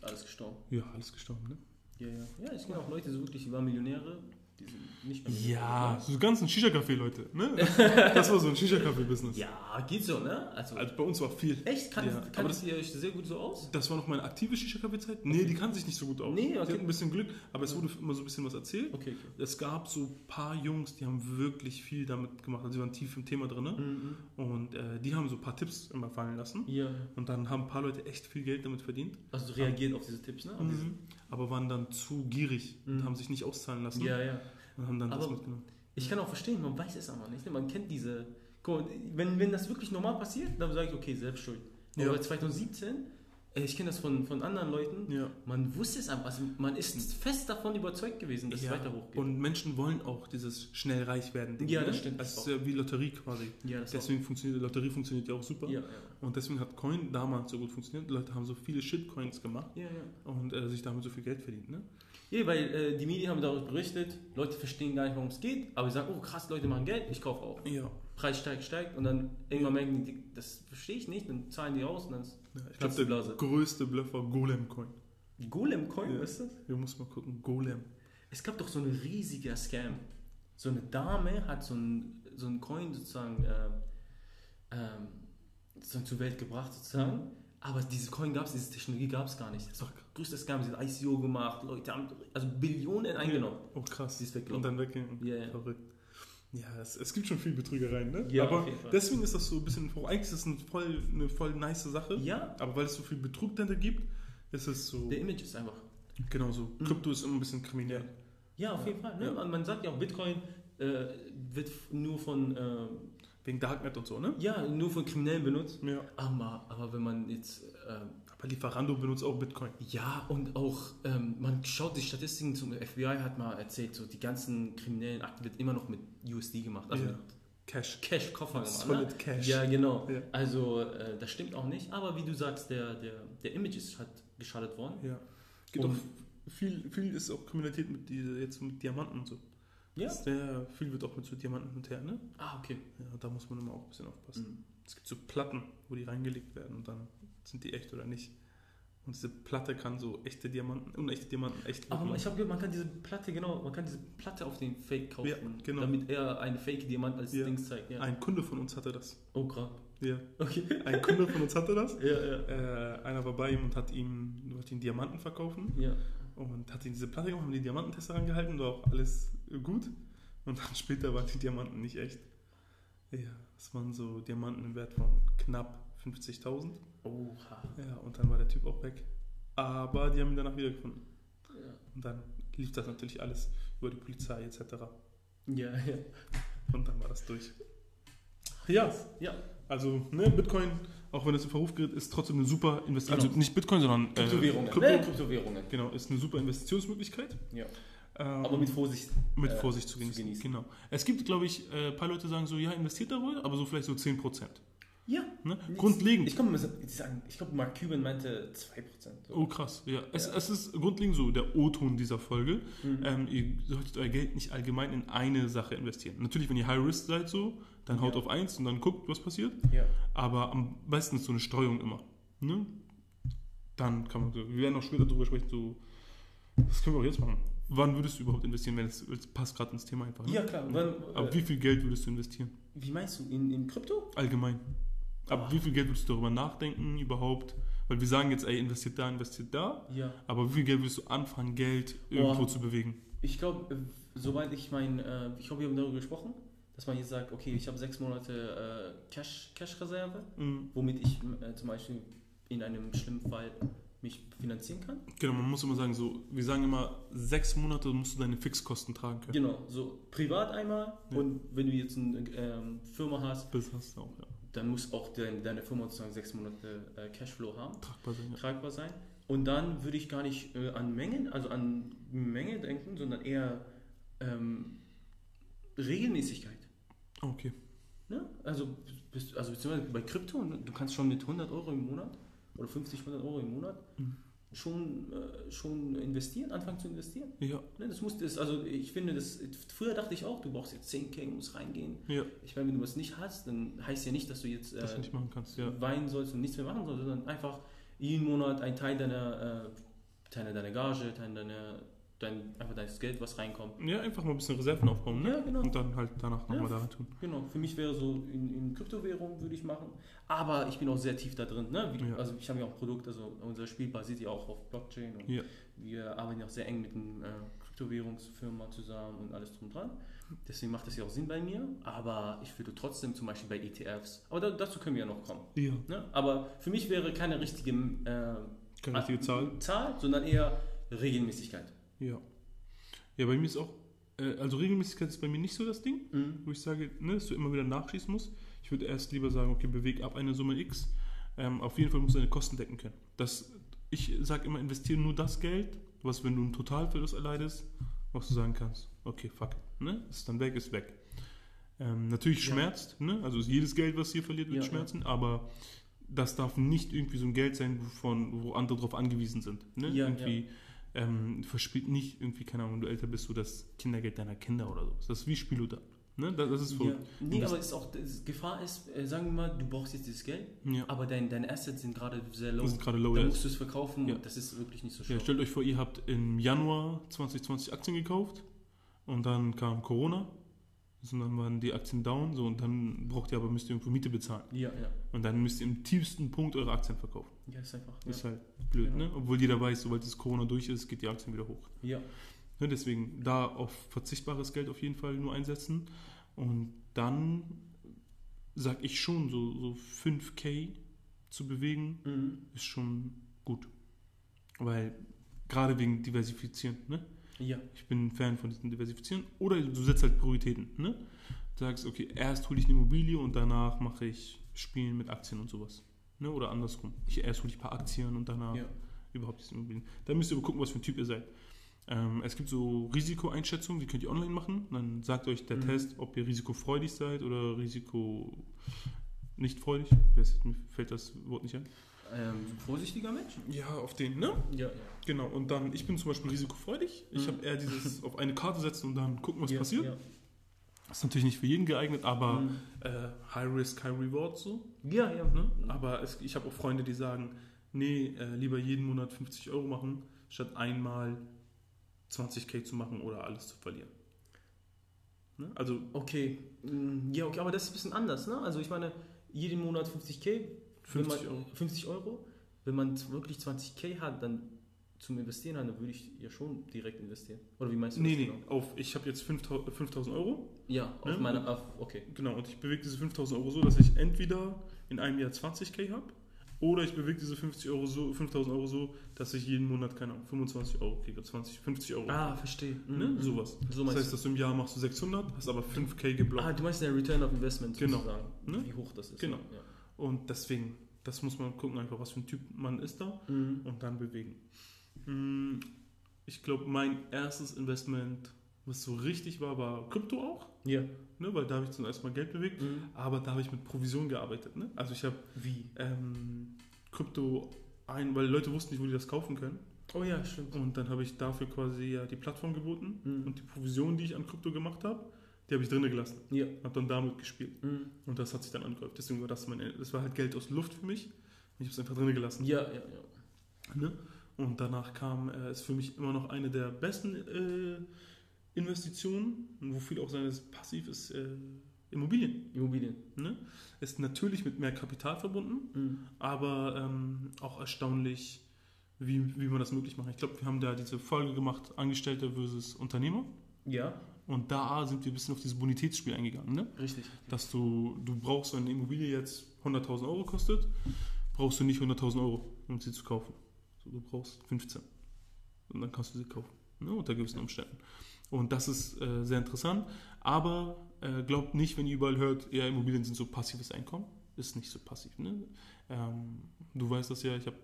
B: Alles gestorben.
A: ja, alles gestorben, ne?
B: Ja, ja. Ja, es gibt auch Leute, so wirklich, die waren Millionäre Die sind nicht mehr
A: Ja, so ganzen Shisha-Café, Leute. Ne? Das war so ein Shisha-Café-Business.
B: Ja, geht so, ne? Also,
A: Also bei uns war viel.
B: echt? Kann,
A: Ja,
B: kann das ihr euch sehr gut so aus?
A: Das war noch meine aktive Shisha-Café-Zeit. Nee, die kann sich nicht so gut aus.
B: Nee,
A: Die
B: okay.
A: hatten ein bisschen Glück, aber es wurde immer so ein bisschen was erzählt.
B: Okay, okay.
A: Es gab so ein paar Jungs, die haben wirklich viel damit gemacht. Also die waren tief im Thema drin.
B: Mhm.
A: Und äh, die haben so ein paar Tipps immer fallen lassen.
B: Ja,
A: Und dann haben ein paar Leute echt viel Geld damit verdient.
B: also reagiert auf diese Tipps, ne? Auf diese-
A: Aber waren dann zu gierig und
B: Mhm.
A: haben sich nicht auszahlen lassen.
B: Ja, ja.
A: Und haben dann das
B: Aber-
A: mitgenommen.
B: Ich kann auch verstehen, man weiß es aber nicht. ne? Man kennt diese. Guck mal, wenn, wenn das wirklich normal passiert, dann sage ich, okay, selbst schuld.
A: Ja.
B: Aber 2017, äh, ich kenne das von, von anderen Leuten,
A: Ja.
B: man wusste es einfach. Also man ist fest davon überzeugt gewesen, dass
A: ja.
B: es weiter hochgeht.
A: Und Menschen wollen auch dieses schnell reich werden. Ding,
B: Ja,
A: ne?
B: das stimmt.
A: Das ist ja wie Lotterie quasi.
B: ja, das
A: Deswegen funktioniert Lotterie funktioniert ja auch super.
B: auch, ja, ja.
A: Und deswegen hat Coin damals so gut funktioniert. Die Leute haben so viele Shitcoins gemacht
B: Ja, ja.
A: und äh, sich damit so viel Geld verdient. Ne?
B: Ja, weil äh, die Medien haben darüber berichtet, Leute verstehen gar nicht, worum es geht, aber sie sagen, oh krass, Leute machen Geld, ich kaufe auch.
A: Ja.
B: Preis steigt, steigt und dann irgendwann merken die, das verstehe ich nicht, dann zahlen die aus und dann ist
A: ja ich glaube, der
B: Blase.
A: größte Bluff war Golem Coin.
B: Golem Coin,
A: Ja.
B: was ist das?
A: Wir müssen mal gucken. Golem.
B: Es gab doch so ein riesiger Scam. So eine Dame hat so ein, so ein Coin sozusagen äh, ähm, so zur Welt gebracht, sozusagen. Aber diese Coin gab es, diese Technologie gab es gar nicht. Das war der größte Scam. Sie hat ICO gemacht, Leute haben also Billionen eingenommen.
A: Oh krass.
B: Die ist
A: Und
B: weggelaufen.
A: dann weggegangen.
B: Ja, ja.
A: Verrückt. Ja, es, es gibt schon viel Betrügereien, ne?
B: Ja,
A: Aber deswegen ist das so ein bisschen, eigentlich ist das eine voll, eine voll nice Sache.
B: Ja,
A: Aber weil es so viel Betrug dahinter gibt, ist es so,
B: der Image ist einfach.
A: genau so. Krypto ist immer ein bisschen kriminell.
B: Ja, auf jeden Fall. Ne?
A: Ja.
B: Man, man sagt ja auch, Bitcoin äh, wird nur von, äh,
A: Wegen Darknet und so, ne?
B: ja, nur von Kriminellen benutzt.
A: Ja.
B: Aber, aber wenn man jetzt, äh,
A: Aber Lieferando benutzt auch Bitcoin.
B: ja, und auch, ähm, man schaut die Statistiken zum FBI, hat mal erzählt, so die ganzen kriminellen Akten wird immer noch mit USD gemacht. Also
A: Ja.
B: mit
A: Cash.
B: Cash, Koffer gemacht.
A: Solid
B: Ne?
A: Cash.
B: Ja, genau.
A: Ja.
B: Also, äh, das stimmt auch nicht. Aber wie du sagst, der, der, der Image ist halt geschadet worden.
A: Ja. Es gibt
B: Und-
A: auch viel, viel ist auch Kriminalität mit diese, jetzt mit Diamanten und so.
B: Ja.
A: Der, viel wird auch mit so Diamanten und her, ne?
B: Ah, okay.
A: Ja, da muss man immer auch ein bisschen aufpassen.
B: Mhm.
A: Es gibt so Platten, wo die reingelegt werden und dann sind die echt oder nicht. Und diese Platte kann so echte Diamanten, unechte Diamanten echt
B: Aber ich habe gehört, man kann diese Platte, genau, man kann diese Platte auf den Fake kaufen,
A: Ja, genau.
B: damit er einen Fake-Diamant als
A: Ja.
B: Dings zeigt. Ja.
A: Ein Kunde von uns hatte das.
B: Oh, grad.
A: Ja.
B: Okay.
A: Ein Kunde von uns hatte das.
B: Ja, ja.
A: Äh, einer war bei ihm und hat ihm, wollte ihm Diamanten verkaufen
B: Ja.
A: und hat ihm diese Platte gemacht, haben die Diamantentester rangehalten, war auch alles gut. Und dann später waren die Diamanten nicht echt. Ja, das waren so Diamanten im Wert von knapp 50.000.
B: Oha.
A: Ja, und dann war der Typ auch weg. Aber die haben ihn danach wiedergefunden.
B: Ja.
A: Und dann lief das natürlich alles über die Polizei etc.
B: Ja, ja.
A: Und dann war das durch. Ja,
B: Ja.
A: also ne, Bitcoin, auch wenn es in Verruf gerät, ist trotzdem eine super Investition.
B: Genau.
A: Also nicht Bitcoin, sondern äh,
B: Kryptowährungen.
A: Krypto,
B: Ne? Kryptowährungen.
A: Genau, ist eine super Investitionsmöglichkeit.
B: Ja.
A: Ähm,
B: Aber mit Vorsicht.
A: mit
B: äh,
A: Vorsicht zu
B: zu
A: genießen.
B: genießen.
A: Genau. Es gibt, glaube ich, äh, ein paar Leute, sagen so, ja, investiert da ruhig, aber so vielleicht so 10%.
B: Ja.
A: Ne? Grundlegend.
B: Ich kann sagen, ich glaube, Mark Cuban meinte 2%. So.
A: Oh krass, ja. Es,
B: Ja.
A: es ist grundlegend so der O-Ton dieser Folge.
B: Mhm.
A: Ähm, ihr solltet euer Geld nicht allgemein in eine Sache investieren. Natürlich, wenn ihr High Risk seid, so, dann haut
B: Ja.
A: auf eins und dann guckt, was passiert.
B: Ja.
A: Aber am besten ist so eine Streuung immer. Ne? Dann kann man so, wir werden auch später darüber sprechen, so, das können wir auch jetzt machen. Wann würdest du überhaupt investieren, wenn es, passt gerade ins Thema einfach? Ne?
B: Ja, klar. Wann,
A: Ab
B: äh,
A: wie viel Geld würdest du investieren?
B: wie meinst du? In, in Krypto?
A: Allgemein. Ab wie viel Geld würdest du darüber nachdenken überhaupt? Weil wir sagen jetzt, ey, investiert da, investiert da.
B: Ja.
A: Aber wie viel Geld würdest du anfangen, Geld irgendwo
B: Boah.
A: zu bewegen?
B: Ich glaube, soweit ich mein, äh, ich glaube, wir haben darüber gesprochen, dass man jetzt sagt, okay, ich habe sechs Monate äh, Cash, Cash-Reserve,
A: Mhm.
B: womit ich äh, zum Beispiel in einem schlimmen Fall mich finanzieren kann.
A: Genau, man muss immer sagen, so, wir sagen immer, sechs Monate musst du deine Fixkosten tragen können.
B: Genau, so privat einmal
A: Ja.
B: und wenn du jetzt eine ähm, Firma hast,
A: Das hast du auch, ja.
B: Dann muss auch dein, deine Firma sozusagen sechs Monate äh, Cashflow haben,
A: Tragbar sein, ja.
B: tragbar sein. Und dann würde ich gar nicht äh, an Mengen, also an Menge denken, sondern eher ähm, Regelmäßigkeit.
A: Okay.
B: Ne? Also, bist, also beziehungsweise bei Krypto, ne, du kannst schon mit 100 Euro im Monat oder 50, 100 Euro im Monat
A: Mhm.
B: Schon, äh, schon investieren, anfangen zu investieren.
A: Ja,
B: Ne? Das muss das, also ich finde, das, früher dachte ich auch, du brauchst jetzt 10k, musst reingehen.
A: ja,
B: Ich meine, wenn du was nicht hast, dann heißt ja nicht, dass du jetzt
A: das
B: äh,
A: nicht machen kannst, ja.
B: weinen sollst und nichts mehr machen sollst, sondern einfach jeden Monat einen Teil deiner, äh, Teil deiner Gage, Teil deiner, dein, einfach das Geld, was reinkommt.
A: Ja, einfach mal ein bisschen Reserven aufbauen, ne?
B: Ja, genau.
A: Und dann halt danach nochmal
B: Ja.
A: da tun.
B: Genau, für mich wäre so in, in Kryptowährung würde ich machen, aber ich bin auch sehr tief da drin. Ne? Wie,
A: Ja.
B: Also ich habe ja auch ein Produkt, also unser Spiel basiert ja auch auf Blockchain und
A: Ja.
B: wir arbeiten ja auch sehr eng mit einer äh, Kryptowährungsfirma zusammen und alles drum dran. Deswegen macht das ja auch Sinn bei mir, aber ich würde trotzdem zum Beispiel bei ETFs, aber da, dazu können wir ja noch kommen.
A: Ja.
B: Ne? Aber für mich wäre keine richtige äh,
A: Keine richtige Zahl.
B: Zahl, sondern eher Regelmäßigkeit.
A: Ja. Ja, bei mir ist auch, äh, also Regelmäßigkeit ist bei mir nicht so das Ding,
B: Mhm.
A: wo ich sage, ne, dass du immer wieder nachschießen musst. Ich würde erst lieber sagen, okay, beweg ab eine Summe X. Ähm, auf jeden Fall musst du deine Kosten decken können. Das, ich sage immer, investiere nur das Geld, was, wenn du einen Totalverlust erleidest, was du sagen kannst, okay, fuck, ne, ist dann weg, ist weg. Ähm, natürlich
B: Ja.
A: schmerzt, ne? also jedes Geld, was hier verliert, wird
B: Ja, ja.
A: schmerzen, aber das darf nicht irgendwie so ein Geld sein, wovon, wo andere darauf angewiesen sind. Ne?
B: Ja,
A: irgendwie ähm, verspielt nicht irgendwie, keine Ahnung, wenn du älter bist, so das Kindergeld deiner Kinder oder so. Das ist wie Spiellothar. Ne? Das, das ist
B: Ja. Nee, aber ist auch, das Gefahr ist, äh, sagen wir mal, du brauchst jetzt dieses Geld,
A: Ja.
B: aber dein, deine Assets sind gerade sehr low.
A: Ist gerade low.
B: Dann musst du es verkaufen
A: Ja.
B: und das ist wirklich nicht so schlau.
A: Ja, stellt euch vor, ihr habt im Januar 2020 Aktien gekauft und dann kam Corona. Dann waren die Aktien down, so und dann braucht ihr aber, müsst ihr irgendwo Miete bezahlen.
B: ja, ja.
A: Und dann müsst ihr im tiefsten Punkt eure Aktien verkaufen.
B: Ja, ist einfach.
A: Das ist
B: Ja.
A: halt blöd,
B: Genau.
A: ne? Obwohl jeder weiß, sobald das Corona durch ist, geht die Aktien wieder hoch.
B: ja.
A: Ne, deswegen da auf verzichtbares Geld auf jeden Fall nur einsetzen. Und dann sag ich schon, so, so 5K zu bewegen,
B: Mhm.
A: ist schon gut. Weil gerade wegen Diversifizieren, ne?
B: Ja.
A: Ich bin ein Fan von diesem Diversifizieren. Oder du setzt halt Prioritäten, ne? Du sagst, okay, erst hole ich eine Immobilie und danach mache ich Spielen mit Aktien und sowas. Ne? Oder andersrum. Ich erst hole ich ein paar Aktien und danach
B: Ja.
A: überhaupt diese Immobilien. Da müsst ihr gucken, was für ein Typ ihr seid. Ähm, es gibt so Risikoeinschätzungen, die könnt ihr online machen. Dann sagt euch der
B: Mhm.
A: Test, ob ihr risikofreudig seid oder risiko nicht freudig. Mir fällt das Wort nicht ein.
B: Ähm, vorsichtiger Mensch?
A: Ja, auf den, ne?
B: Ja, ja.
A: Genau. Und dann, ich bin zum Beispiel risikofreudig. Ich
B: Mhm.
A: habe eher dieses auf eine Karte setzen und dann gucken, was
B: ja,
A: passiert.
B: Ja.
A: Ist natürlich nicht für jeden geeignet, aber
B: Mhm.
A: äh, High Risk, High Reward so.
B: ja, ja.
A: Ne? Aber es, ich habe auch Freunde, die sagen, nee, äh, lieber jeden Monat 50 Euro machen, statt einmal 20k zu machen oder alles zu verlieren. Ne? Also,
B: Okay. Mm, Ja, okay, aber das ist ein bisschen anders, ne? Also ich meine, jeden Monat 50k, wenn
A: 50
B: man,
A: Euro.
B: 50 Euro. Wenn man wirklich 20k hat, dann zum Investieren hat, dann würde ich ja schon direkt investieren. Oder wie meinst du
A: nee,
B: das
A: nee,
B: genau?
A: auf, ich habe jetzt 5000 5000 Euro,
B: Ja, auf
A: Ne?
B: meiner, auf, okay.
A: genau, und ich bewege diese 5000 Euro so, dass ich entweder in einem Jahr 20k habe oder ich bewege diese 50 Euro so, 5000 Euro so, dass ich jeden Monat, keine Ahnung, 25 Euro kriege, 20, 50 Euro.
B: Ah, verstehe.
A: Ne?
B: Mhm.
A: Sowas.
B: So
A: das heißt, dass du im Jahr machst du 600, hast aber 5k geblockt.
B: Ah, du meinst der Return of Investment
A: Genau.
B: sozusagen,
A: Ne?
B: wie hoch das ist.
A: Genau.
B: Ja.
A: Und deswegen, das muss man gucken, einfach was für ein Typ man ist da
B: Mhm.
A: und dann bewegen. Mm, Ich glaube, mein erstes Investment, was so richtig war, war Krypto auch,
B: Ja.
A: ne? weil da habe ich zum ersten Mal Geld bewegt,
B: Mhm.
A: aber da habe ich mit Provision gearbeitet. Ne? Also ich habe
B: Wie?
A: ähm, Krypto ein, weil Leute wussten nicht, wo die das kaufen können.
B: Oh ja, stimmt.
A: Und dann habe ich dafür quasi ja die Plattform geboten
B: Mhm.
A: und die Provision, die ich an Krypto gemacht habe, die habe ich drinnen gelassen.
B: Ja.
A: Habe dann damit gespielt.
B: Mhm.
A: Und das hat sich dann angehäuft. Deswegen war das meine, das war halt Geld aus Luft für mich. Ich habe es einfach drinnen gelassen.
B: Ja, ja, ja.
A: Ne? Und danach kam, äh, ist für mich immer noch eine der besten äh, Investitionen, wo viel auch seines passiv ist, äh, Immobilien.
B: Immobilien.
A: Ne? Ist natürlich mit mehr Kapital verbunden,
B: Mhm.
A: aber ähm, auch erstaunlich, wie, wie man das möglich macht. Ich glaube, wir haben da diese Folge gemacht, Angestellter versus Unternehmer.
B: Ja,
A: Und da sind wir ein bisschen auf dieses Bonitätsspiel eingegangen. Ne?
B: richtig.
A: dass du, du brauchst, wenn eine Immobilie jetzt 100.000 Euro kostet, brauchst du nicht 100.000 Euro, um sie zu kaufen. So, du brauchst 15. Und dann kannst du sie kaufen, ne, unter gewissen Umständen. Und das ist äh, sehr interessant, aber äh, glaubt nicht, wenn ihr überall hört, ja, Immobilien sind so passives Einkommen. Ist nicht so passiv. Ne? Ähm, du weißt das ja, ich habe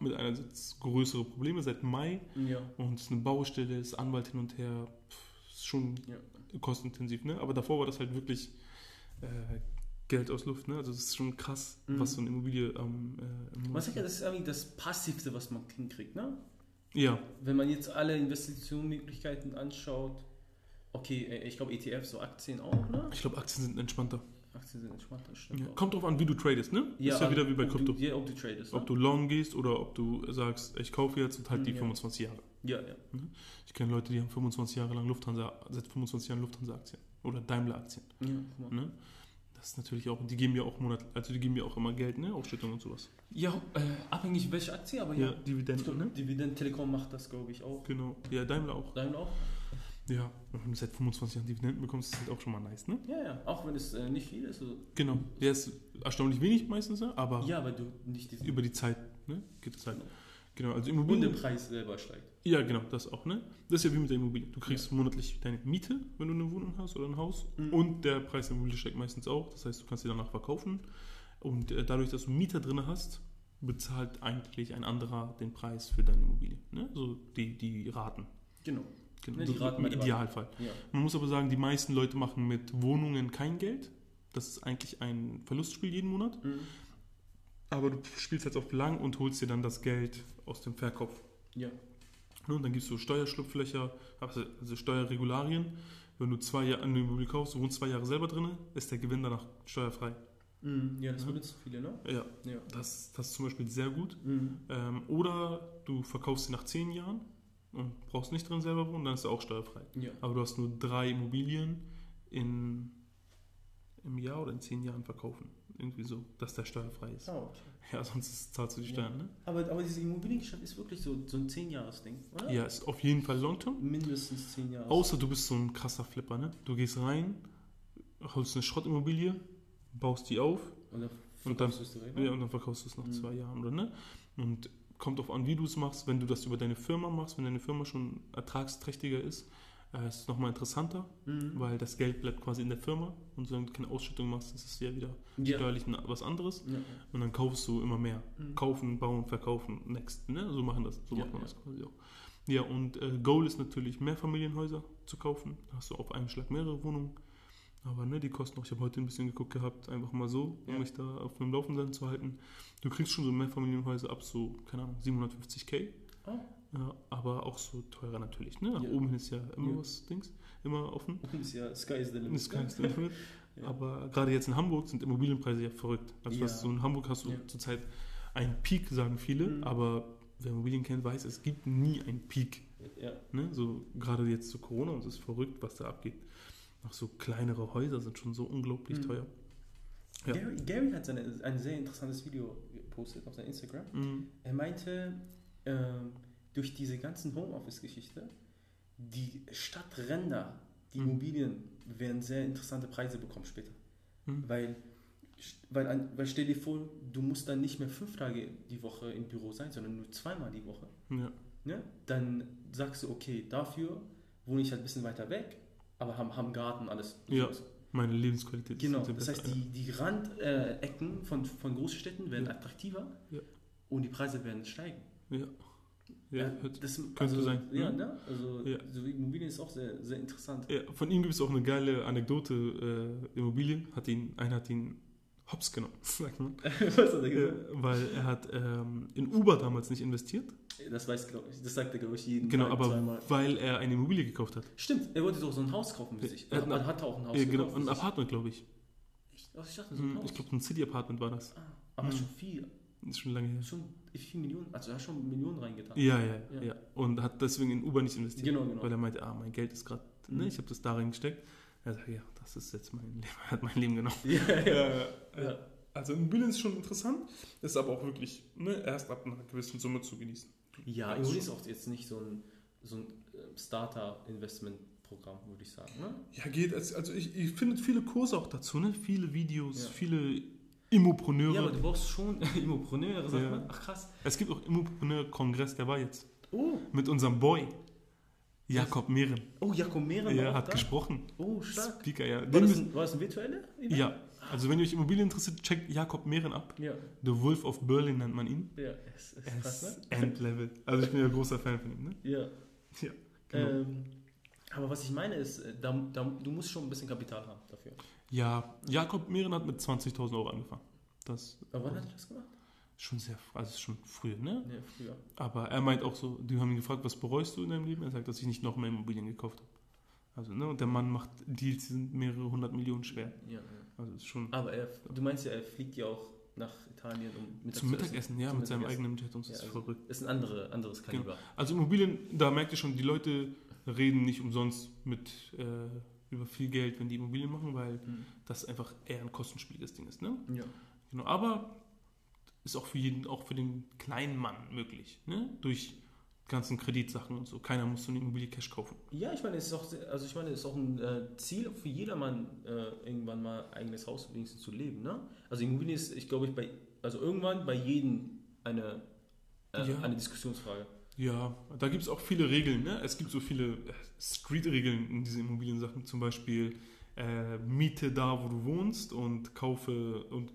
A: mit einerseits größere Probleme seit Mai
B: Ja.
A: und es ist eine Baustelle, ist Anwalt hin und her, pff, ist schon
B: Ja.
A: kostenintensiv, ne? Aber davor war das halt wirklich äh, Geld aus Luft, ne? Also das ist schon krass,
B: Mhm.
A: was so eine Immobilie am äh, im
B: Man sagt ja, das ist irgendwie das Passivste, was man hinkriegt, ne?
A: Ja,
B: Wenn man jetzt alle Investitionsmöglichkeiten anschaut, okay, äh, ich glaube ETF, so Aktien auch, ne?
A: ich glaube, Aktien sind entspannter.
B: Aktien sind entspannt, das stimmt.
A: Ja. Kommt drauf an, wie du tradest, ne? ist ja wieder wie bei Krypto.
B: Ja, ob du tradest.
A: Ob
B: ne?
A: du long gehst oder ob du sagst, ich kaufe jetzt und halt die
B: Ja.
A: 25 Jahre.
B: Ja, ja.
A: Ich kenne Leute, die haben 25 Jahre lang Lufthansa, seit 25 Jahren Lufthansa-Aktien oder Daimler-Aktien.
B: ja guck mal.
A: Ne? Das ist natürlich auch, die geben ja auch Monat, also die geben ja auch immer Geld, ne? Ausschüttung und sowas.
B: Ja, äh, abhängig welche Aktie, aber
A: Ja,
B: ja.
A: Dividenden,
B: glaub,
A: ne?
B: Dividend Telekom macht das, glaube ich, auch.
A: Genau. Ja, Daimler auch.
B: Daimler auch?
A: Ja. Und wenn du seit 25 Jahren Dividenden bekommst, ist das halt auch schon mal nice, ne?
B: Ja, ja. Auch wenn es äh, nicht viel ist. So.
A: Genau. Der ist erstaunlich wenig meistens, ne? aber
B: Ja, weil du nicht diesen
A: über die Zeit, ne? Geht es halt. Genau, also
B: und
A: Immobilien.
B: der Preis selber steigt.
A: Ja, genau, das auch, ne? Das ist ja wie mit der Immobilie. Du kriegst monatlich deine Miete, wenn du eine Wohnung hast oder ein Haus.
B: Mhm.
A: Und der Preis der Immobilie steigt meistens auch. Das heißt, du kannst sie danach verkaufen. Und äh, dadurch, dass du Mieter drin hast, bezahlt eigentlich ein anderer den Preis für deine Immobilie. Ne? So die, die Raten.
B: Genau.
A: Genau.
B: Ne, die Raten
A: Im Idealfall.
B: Ja.
A: Man muss aber sagen, die meisten Leute machen mit Wohnungen kein Geld. Das ist eigentlich ein Verlustspiel jeden Monat.
B: Mhm.
A: Aber du spielst jetzt auf lang und holst dir dann das Geld aus dem Verkauf.
B: Ja.
A: Ne, Und dann gibt es so Steuerschlupflöcher, also Steuerregularien. Wenn du zwei Jahre eine Immobilie kaufst, du wohnst zwei Jahre selber drin, ist der Gewinn danach steuerfrei.
B: Mhm. Ja, das
A: Ja.
B: benutzen viele, ne?
A: Ja,
B: Ja.
A: das, das ist zum Beispiel sehr gut.
B: Mhm.
A: Ähm, oder du verkaufst sie nach zehn Jahren und brauchst nicht drin selber wohnen, dann ist er auch steuerfrei.
B: Ja.
A: Aber du hast nur drei Immobilien in, im Jahr oder in zehn Jahren verkaufen. Irgendwie so, dass der steuerfrei ist.
B: Ah, okay.
A: Ja, sonst zahlst du die
B: Ja.
A: Steuern, ne?
B: Aber, aber dieses Immobiliengeschäft ist wirklich so, so ein 10-Jahres-Ding, oder?
A: Ja, ist auf jeden Fall Long-Term.
B: Mindestens 10 Jahre.
A: Außer du bist so ein krasser Flipper, ne? Du gehst rein, holst eine Schrottimmobilie, baust die auf
B: Und dann verkaufst du es
A: ja,
B: ne?
A: und dann verkaufst du es nach
B: Mhm.
A: zwei Jahren, oder ne? Und kommt drauf an, wie du es machst. Wenn du das über deine Firma machst, wenn deine Firma schon ertragsträchtiger ist, äh, ist es nochmal interessanter,
B: Mhm.
A: weil das Geld bleibt quasi in der Firma und solange du keine Ausschüttung machst, ist es ja wieder
B: Ja.
A: steuerlich was anderes
B: Ja.
A: und dann kaufst du immer mehr.
B: Mhm.
A: Kaufen, bauen, verkaufen, next, ne? So machen das, so
B: Ja,
A: macht man das quasi auch. Ja, und äh, Goal ist natürlich, Mehrfamilienhäuser zu kaufen. Da hast du auf einen Schlag mehrere Wohnungen. Aber ne, die kosten auch, ich habe heute ein bisschen geguckt gehabt, einfach mal so, um mich da auf dem Laufenden zu halten. Du kriegst schon so Mehrfamilienhäuser ab so, keine Ahnung, 750k. Ja, aber auch so teurer natürlich. Ne? Nach
B: Ja.
A: oben hin ist ja immer
B: Ja.
A: was Dings, immer offen.
B: Ist ja Sky is the limit.
A: Das kannst du nicht mit.
B: Ja.
A: Aber gerade jetzt in Hamburg sind Immobilienpreise ja verrückt. Also was so in Hamburg hast du zurzeit einen Peak, sagen viele,
B: Mhm.
A: aber wer Immobilien kennt, weiß, es gibt nie einen Peak.
B: Ja.
A: Ne? So gerade jetzt zu Corona und es ist verrückt, was da abgeht. Auch so kleinere Häuser sind schon so unglaublich
B: Mhm.
A: teuer.
B: Gary, Gary hat seine, ein sehr interessantes Video gepostet auf seinem Instagram.
A: Mhm.
B: Er meinte, ähm, durch diese ganzen Homeoffice-Geschichte, die Stadtränder, die
A: Mhm.
B: Immobilien werden sehr interessante Preise bekommen später.
A: Mhm.
B: Weil, weil, weil stell dir vor, du musst dann nicht mehr fünf Tage die Woche im Büro sein, sondern nur zweimal die Woche.
A: Ja.
B: Ne? Dann sagst du, okay, dafür wohne ich halt ein bisschen weiter weg, aber haben, haben Garten, alles.
A: Ja. Meine Lebensqualität ist
B: Genau, das heißt, die, die Randecken von, von Großstädten werden
A: Ja.
B: attraktiver
A: Ja.
B: und die Preise werden steigen.
A: Ja. Ja,
B: das
A: könnte sein,
B: Ja,
A: ne?
B: ne? Also
A: Ja.
B: so Immobilien ist auch sehr, sehr interessant.
A: ja, von ihm gibt es auch eine geile Anekdote. Äh, Immobilien hat ihn, einer hat ihn hops genommen, sagt man.
B: Was hat er
A: Äh,
B: gesagt?
A: weil er hat ähm, in Uber damals nicht investiert.
B: Das weiß glaube ich, das sagt er glaube ich jeden
A: Genau,
B: Tag
A: aber
B: zweimal.
A: weil er eine Immobilie gekauft hat.
B: Stimmt, er wollte doch so ein Haus kaufen für sich.
A: er
B: Er, hatte auch ein Haus
A: Ja, genau,
B: gekauft
A: ein. Apartment, glaube ich.
B: Echt? Oh, ich dachte so ein
A: Hm,
B: Haus.
A: Ich glaube, ein City-Apartment war das.
B: ah, aber
A: Hm.
B: schon viel,
A: Ist schon lange her.
B: schon viel Millionen, also er hat schon Millionen reingetan.
A: Ja, ja, ja,
B: Ja.
A: Und hat deswegen in Uber nicht investiert.
B: Genau, genau.
A: Weil er meinte, ah, mein Geld ist gerade, ne,
B: Mhm.
A: ich habe das da reingesteckt. Er sagt, ja, das ist jetzt mein Leben, er hat mein Leben genommen.
B: Ja, ja.
A: ja. Also Immobilien ist schon interessant, ist aber auch wirklich ne, erst ab einer gewissen Summe zu genießen.
B: Ja,
A: Also
B: Immobilien ist auch jetzt nicht so ein, so ein äh, Starter-Investment-Programm, würde ich sagen. Ne?
A: Ja, geht. Also also ich, ich finde viele Kurse auch dazu, ne? Viele Videos, viele Immopreneure.
B: Ja, aber du brauchst schon Immopreneure, sagt
A: Ja.
B: man. Ach krass.
A: es gibt auch Immopreneur-Kongress, der war jetzt.
B: Oh,
A: Mit unserem Boy, Jakob Mehren.
B: oh Jakob Mehren auch
A: hat
B: da.
A: gesprochen.
B: Oh, stark.
A: Speaker, ja.
B: War das, ein, war das ein virtueller?
A: Ja, also wenn ihr euch Immobilien interessiert, checkt Jakob Mehren ab.
B: Ja,
A: The Wolf of Berlin nennt man ihn.
B: ja, es ist
A: Er
B: krass, ne?
A: Endlevel. Also ich bin ja ein großer Fan von ihm, ne?
B: Ja.
A: Ja, genau.
B: Ähm, aber was ich meine ist, äh, da, da, du musst schon ein bisschen Kapital haben dafür.
A: Ja, Jakob Mehren hat mit 20.000 Euro angefangen. Das
B: Aber wann hat er das gemacht?
A: schon sehr, also schon früh, ne?
B: Ja, früher.
A: Aber er meint auch so, die haben ihn gefragt, was bereust du in deinem Leben? Er sagt, dass ich nicht noch mehr Immobilien gekauft habe. Also, ne, und der Mann macht Deals, die sind mehrere hundert Millionen schwer.
B: Ja, ja.
A: Also ist schon
B: Aber er, du meinst ja, er fliegt ja auch nach Italien, um Mittag
A: zum
B: zu essen.
A: Mittagessen, ja,
B: Zum
A: mit seinem eigenen Jet und das
B: Ja,
A: ist
B: also-
A: verrückt.
B: Ist ein andere, anderes Kaliber.
A: Also Immobilien, da merkt ihr schon, die Leute reden nicht umsonst mit äh, über viel Geld, wenn die Immobilien machen, weil
B: Mhm.
A: das einfach eher ein kostenspieliges Ding ist. Ne?
B: Ja.
A: Genau, aber ist auch für jeden, auch für den kleinen Mann möglich, ne? Durch ganzen Kreditsachen und so. Keiner muss so eine Immobilie Cash kaufen.
B: Ja, ich meine, es ist auch, also ich meine, es ist auch ein äh, Ziel für jedermann, äh, irgendwann mal eigenes Haus wenigstens zu leben. Ne? Also Immobilien ist, ich glaube, ich bei, also irgendwann bei jedem eine, äh,
A: Ja.
B: eine Diskussionsfrage.
A: Ja, da gibt es auch viele Regeln. Ne? Es gibt so viele äh, Street-Regeln in diesen Immobiliensachen. Zum Beispiel äh, miete da, wo du wohnst und kaufe und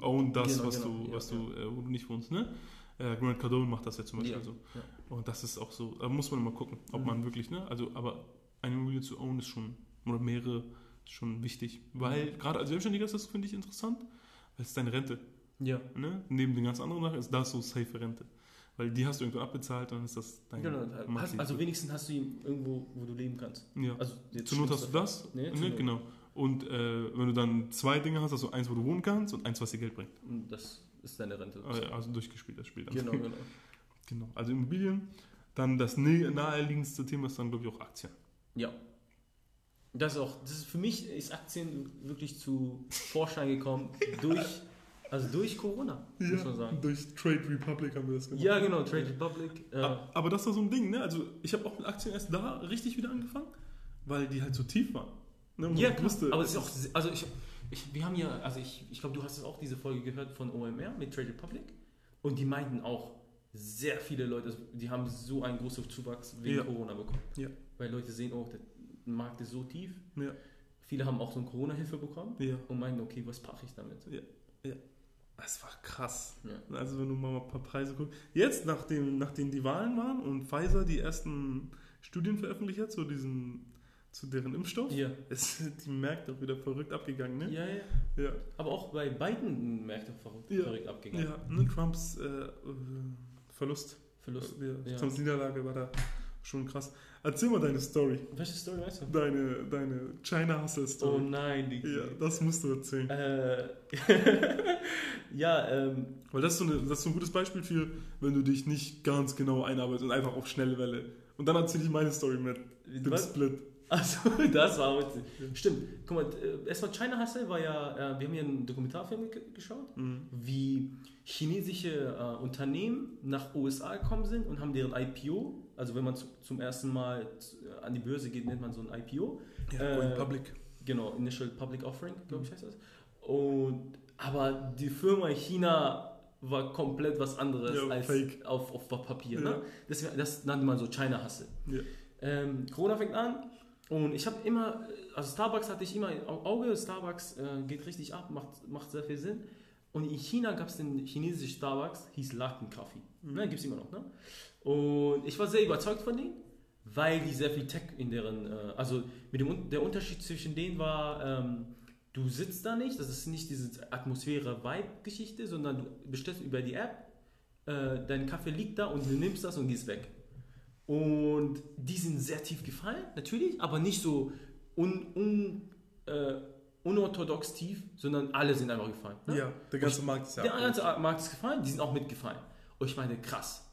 A: own das,
B: Genau,
A: was
B: genau,
A: du,
B: ja,
A: was du, äh, wo du nicht wohnst. Ne? Äh, Grant Cardone macht das ja zum Beispiel
B: Ja,
A: so.
B: ja.
A: Und das ist auch so, da muss man mal gucken, ob
B: Mhm.
A: man wirklich, ne? Also, aber eine Immobilie zu own ist schon, oder mehrere, ist schon wichtig. Weil, gerade als Selbstständiger ist das, finde ich, interessant, weil es ist deine Rente.
B: Ja.
A: Ne? Neben den ganz anderen Sachen ist das so safe Rente. Weil die hast du irgendwann abbezahlt, dann ist das dein
B: Genau, hast, also wenigstens hast du ihn irgendwo, wo du leben kannst.
A: ja.
B: Also
A: Zur Not hast du das,
B: Nee,
A: ne?
B: Not.
A: genau. Und äh, wenn du dann zwei Dinge hast, also eins, wo du wohnen kannst und eins, was dir Geld bringt.
B: Das ist deine Rente.
A: Also durchgespielt das Spiel dann.
B: Genau, genau.
A: genau. Also Immobilien. Dann das naheliegendste Thema ist dann, glaube ich, auch Aktien.
B: Ja. Das ist auch, das ist für mich ist Aktien wirklich zu Vorschein gekommen durch, also durch Corona, muss man sagen.
A: durch Trade Republic haben wir das gemacht.
B: Ja, genau, Trade Republic. Äh,
A: Aber, das war so ein Ding, ne? Also ich habe auch mit Aktien erst da richtig wieder angefangen, weil die halt so tief waren. Ne?
B: Ja, klar,
A: wusste,
B: aber es ist auch, also ich, ich, wir haben ja, also ich, ich glaube, du hast es auch diese Folge gehört von OMR mit Trade Republic und die meinten auch, sehr viele Leute, also die haben so einen großen Zuwachs wegen
A: Ja.
B: Corona bekommen.
A: Ja.
B: Weil Leute sehen, oh, der Markt ist so tief.
A: Ja.
B: Viele haben auch so eine Corona-Hilfe bekommen
A: Ja.
B: und meinten, okay, was mache ich damit?
A: Das war krass.
B: Ja.
A: Also wenn du mal ein paar Preise guckst. Jetzt, nachdem, nachdem die Wahlen waren und Pfizer die ersten Studien veröffentlicht hat zu diesem, zu deren Impfstoff,
B: Ja.
A: ist die Märkte auch wieder verrückt abgegangen, ne?
B: Ja, ja.
A: Ja.
B: Aber auch bei beiden Märkten verrückt,
A: Ja.
B: verrückt abgegangen.
A: Ja, ne, Trumps äh, äh, Verlust,
B: Verlust.
A: Ja. Trumps Niederlage war da schon krass. Erzähl mal deine Story,
B: Welche Story weißt du?
A: deine, deine China Hustle
B: Oh nein, die.
A: ja, das musst du erzählen.
B: Äh, ja, ähm,
A: Weil das ist, so eine, das ist so ein gutes Beispiel für, wenn du dich nicht ganz genau einarbeitest und einfach auf schnelle Welle. Und dann erzähle ich meine Story mit dem
B: was?
A: Split.
B: Also, das war witzig. Stimmt. Guck mal, äh, erstmal China Hustle war ja, äh, wir haben hier einen Dokumentarfilm ge- geschaut,
A: Mhm.
B: wie chinesische äh, Unternehmen nach USA gekommen sind und haben deren IPO, also wenn man zu, zum ersten Mal äh, an die Börse geht, nennt man so ein IPO.
A: Ja,
B: Äh,
A: Public.
B: Genau, Initial Public Offering, glaube ich heißt das. Und, aber die Firma in China war komplett was anderes
A: Ja,
B: als
A: fake.
B: Auf, auf Papier.
A: Ja.
B: Ne? Das, das nannte man so China Hustle.
A: Ja.
B: Ähm, Corona fängt an und ich habe immer, also Starbucks hatte ich immer im Auge, Starbucks äh, geht richtig ab, macht, macht sehr viel Sinn. Und in China gab es den chinesischen Starbucks, hieß Latin Coffee.
A: Mhm.
B: Ne, Gibt es immer noch. Ne? Und ich war sehr überzeugt von denen, weil die sehr viel Tech in deren, äh, also mit dem, der Unterschied zwischen denen war, ähm, du sitzt da nicht, das ist nicht diese Atmosphäre-Vibe-Geschichte, sondern du bestellst über die App, äh, dein Kaffee liegt da und du nimmst das und gehst weg. Und die sind sehr tief gefallen, natürlich, aber nicht so un, un, äh, unorthodox tief, sondern alle sind einfach gefallen. ne?
A: Ja, der ganze Markt ist ja.
B: Der ganze Markt ist gefallen, die sind auch mitgefallen. Und ich meine, krass.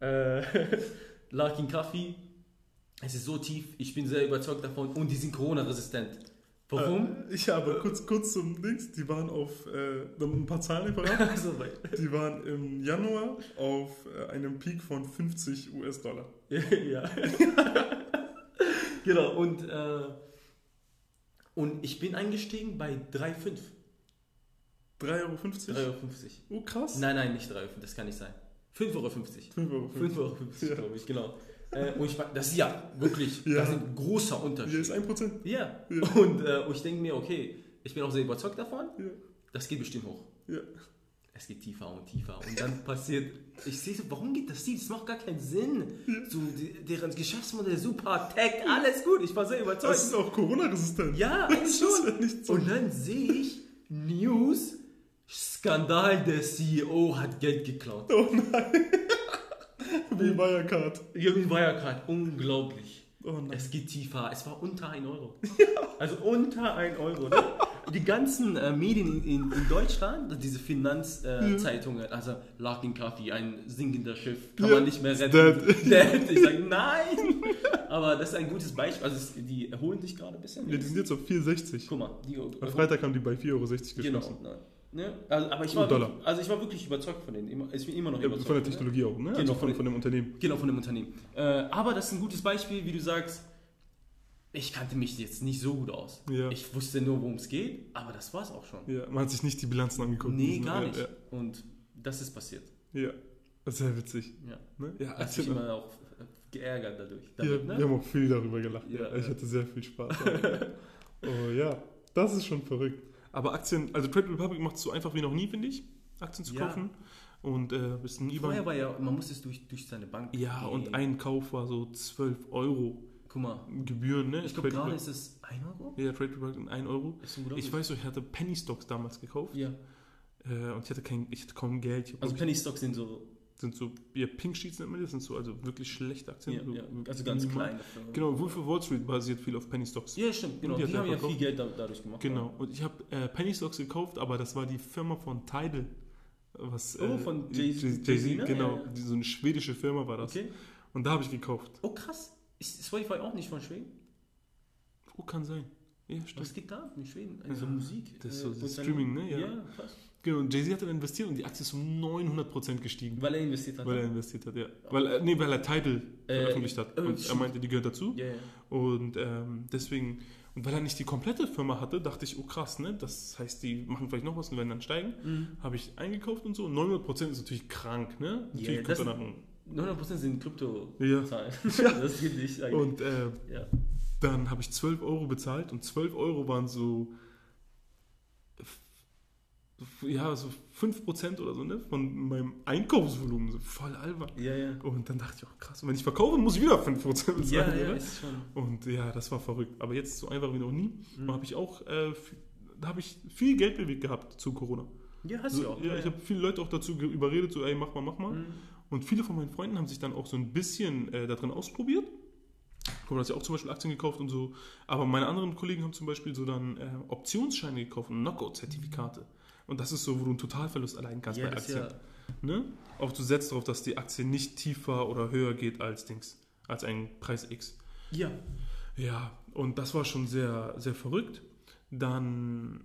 B: Äh, Larkin Coffee, es ist so tief, ich bin sehr überzeugt davon und die sind Corona-resistent. Warum?
A: Äh, ja, aber kurz, kurz zum Dings. Die waren auf, äh, ein paar Zahlen parat.
B: so weit.
A: Die waren im Januar auf äh, einem Peak von 50 US-Dollar.
B: ja. genau, und, äh, und ich bin eingestiegen bei 3,5.
A: 3,50 Euro?
B: 3,50 Euro.
A: Oh, krass.
B: Nein, nein, nicht 3,50 Euro, das kann nicht sein. 5,50 Euro.
A: 5,50 Euro.
B: 5,50 Euro,
A: Ja.
B: glaube ich, genau. Äh, und ich, das ist ja wirklich,
A: Ja.
B: das ist ein großer Unterschied.
A: Hier ist 1%.
B: Ja.
A: Ja.
B: Und, äh, und ich denke mir, okay, ich bin auch sehr überzeugt davon,
A: Ja.
B: das geht bestimmt hoch.
A: Ja.
B: Es geht tiefer und tiefer. Und dann passiert, ich sehe so, warum geht das tief? Das macht gar keinen Sinn. So, die, deren Geschäftsmodell super, Tech, alles gut. Ich war sehr überzeugt.
A: Das ist auch Corona-resistent.
B: ja,
A: Das
B: eigentlich
A: ist
B: schon.
A: ja nicht so.
B: Und dann sehe ich News, Skandal, der CEO hat Geld geklaut.
A: Oh nein. Wie Wirecard.
B: Irgendwie Wirecard, unglaublich.
A: Oh.
B: Es geht tiefer. Es war unter 1 Euro. Also unter 1 Euro. Ne? Die ganzen äh, Medien in, in, Deutschland, diese Finanzzeitungen, äh, Zeitungen, also Larkin Coffee, ein sinkender Schiff, kann
A: Ja.
B: man nicht mehr retten.
A: Dead.
B: Dead. Ich sage nein. Aber das ist ein gutes Beispiel. Also es, die erholen sich gerade ein bisschen.
A: Ja, die sind jetzt auf 4,60.
B: Guck mal, die
A: Am Freitag haben die bei 4,60 Euro
B: Genau.
A: geschlossen.
B: Ne? Ne? Also, aber ich war,
A: Dollar.
B: wirklich, also ich war wirklich überzeugt von denen. Ich bin immer noch
A: Ja,
B: überzeugt.
A: von der
B: ne?
A: Technologie auch, ne?
B: Genau,
A: also
B: von
A: von,
B: den-
A: von dem Unternehmen.
B: Genau, von dem Unternehmen. Äh, aber das ist ein gutes Beispiel, wie du sagst, ich kannte mich jetzt nicht so gut aus.
A: Ja.
B: Ich wusste nur, worum es geht, aber das war es auch schon.
A: Ja, man hat sich nicht die Bilanzen angeguckt.
B: nee,
A: Diesen-
B: gar nicht.
A: Ja,
B: Und das ist passiert.
A: ja. sehr witzig.
B: Ja.
A: Ne? Ja,
B: Hat sich immer auch äh, geärgert dadurch. Damit,
A: wir
B: ne?
A: haben auch viel darüber gelacht. Ich hatte sehr viel Spaß. oh ja, das ist schon verrückt. Aber Aktien, also Trade Republic macht es so einfach wie noch nie, finde ich, Aktien zu
B: Ja.
A: kaufen. Und äh, bist ein
B: Vorher
A: IBAN.
B: war ja, man musste es durch, durch seine Bank
A: Ja,
B: gehen.
A: und ein Kauf war so 12 Euro
B: Guck mal,
A: Gebühren, ne?
B: ich glaube gerade ist es 1 Euro?
A: Ja, Trade Republic 1 Euro. Ich weiß so, ich hatte Penny Stocks damals gekauft
B: Ja,
A: äh, und ich hatte, kein, ich hatte kaum Geld.
B: Also Penny Stocks sind so,
A: sind so, ja, Pink Sheets nennt man das, sind so also wirklich schlechte Aktien.
B: ja, ja, also ganz kleine.
A: Genau, Wolf of Wall Street basiert viel auf Penny Stocks.
B: Ja, stimmt, genau.
A: Die
B: Die, haben ja
A: verkauft.
B: viel Geld da, dadurch gemacht.
A: Genau, und ich habe äh, Penny Stocks gekauft, aber das war die Firma von Tidal. Was,
B: Oh,
A: äh,
B: von
A: Jay-
B: Jay-Z,
A: Jay-Z,
B: ne?
A: genau.
B: Ja.
A: Die, so eine schwedische Firma war das.
B: Okay.
A: Und da habe ich gekauft.
B: Oh, krass. Ist Spotify auch nicht von Schweden?
A: Oh, kann sein. Ja, stimmt.
B: Was geht da in Schweden? Also
A: Ja,
B: Musik.
A: das ist so
B: äh,
A: das
B: und
A: Streaming, ne? Ja.
B: Ja, krass.
A: Genau, und Jay-Z hat dann investiert und die Aktie ist um 900% gestiegen.
B: Weil er investiert hat.
A: Weil er investiert hat, ja. Weil, äh, nee, weil er Tidal
B: Äh,
A: veröffentlicht hat.
B: äh,
A: Und er meinte, die gehört dazu.
B: Ja.
A: Und ähm, deswegen, und weil er nicht die komplette Firma hatte, dachte ich, oh krass, ne? Das heißt, die machen vielleicht noch was und werden dann steigen.
B: Mhm.
A: Habe ich eingekauft und so. 900% ist natürlich krank, ne? Natürlich
B: Ja,
A: kommt
B: das-
A: danach ein
B: 900% sind Krypto-Zahlen.
A: Ja.
B: das geht nicht eigentlich.
A: Und äh,
B: ja.
A: Dann habe ich 12 Euro bezahlt und 12 Euro waren so, ja, so 5% oder so, ne? Von meinem Einkaufsvolumen. So voll albern.
B: ja, ja.
A: Und dann dachte ich auch, krass, und wenn ich verkaufe, muss ich wieder 5% bezahlen,
B: Ja, ja,
A: oder?
B: ist schon.
A: Und ja, das war verrückt. Aber jetzt so einfach wie noch nie.
B: Mhm.
A: Da habe ich auch, äh, habe ich viel Geld bewegt gehabt zu Corona.
B: Ja, hast du
A: So,
B: auch.
A: ja, ich habe viele Leute auch dazu überredet, so, ey, mach mal, mach mal.
B: Mhm.
A: Und viele von meinen Freunden haben sich dann auch so ein bisschen äh, da drin ausprobiert. Mal, dass sie auch zum Beispiel Aktien gekauft und so. Aber meine anderen Kollegen haben zum Beispiel so dann äh, Optionsscheine gekauft und Knockout-Zertifikate. Und das ist so, wo du einen Totalverlust allein kannst
B: Ja,
A: bei Aktien.
B: ja,
A: Ne? Auch du setzt darauf, dass die Aktie nicht tiefer oder höher geht als Dings, als ein Preis X.
B: ja.
A: Ja, und das war schon sehr, sehr verrückt. Dann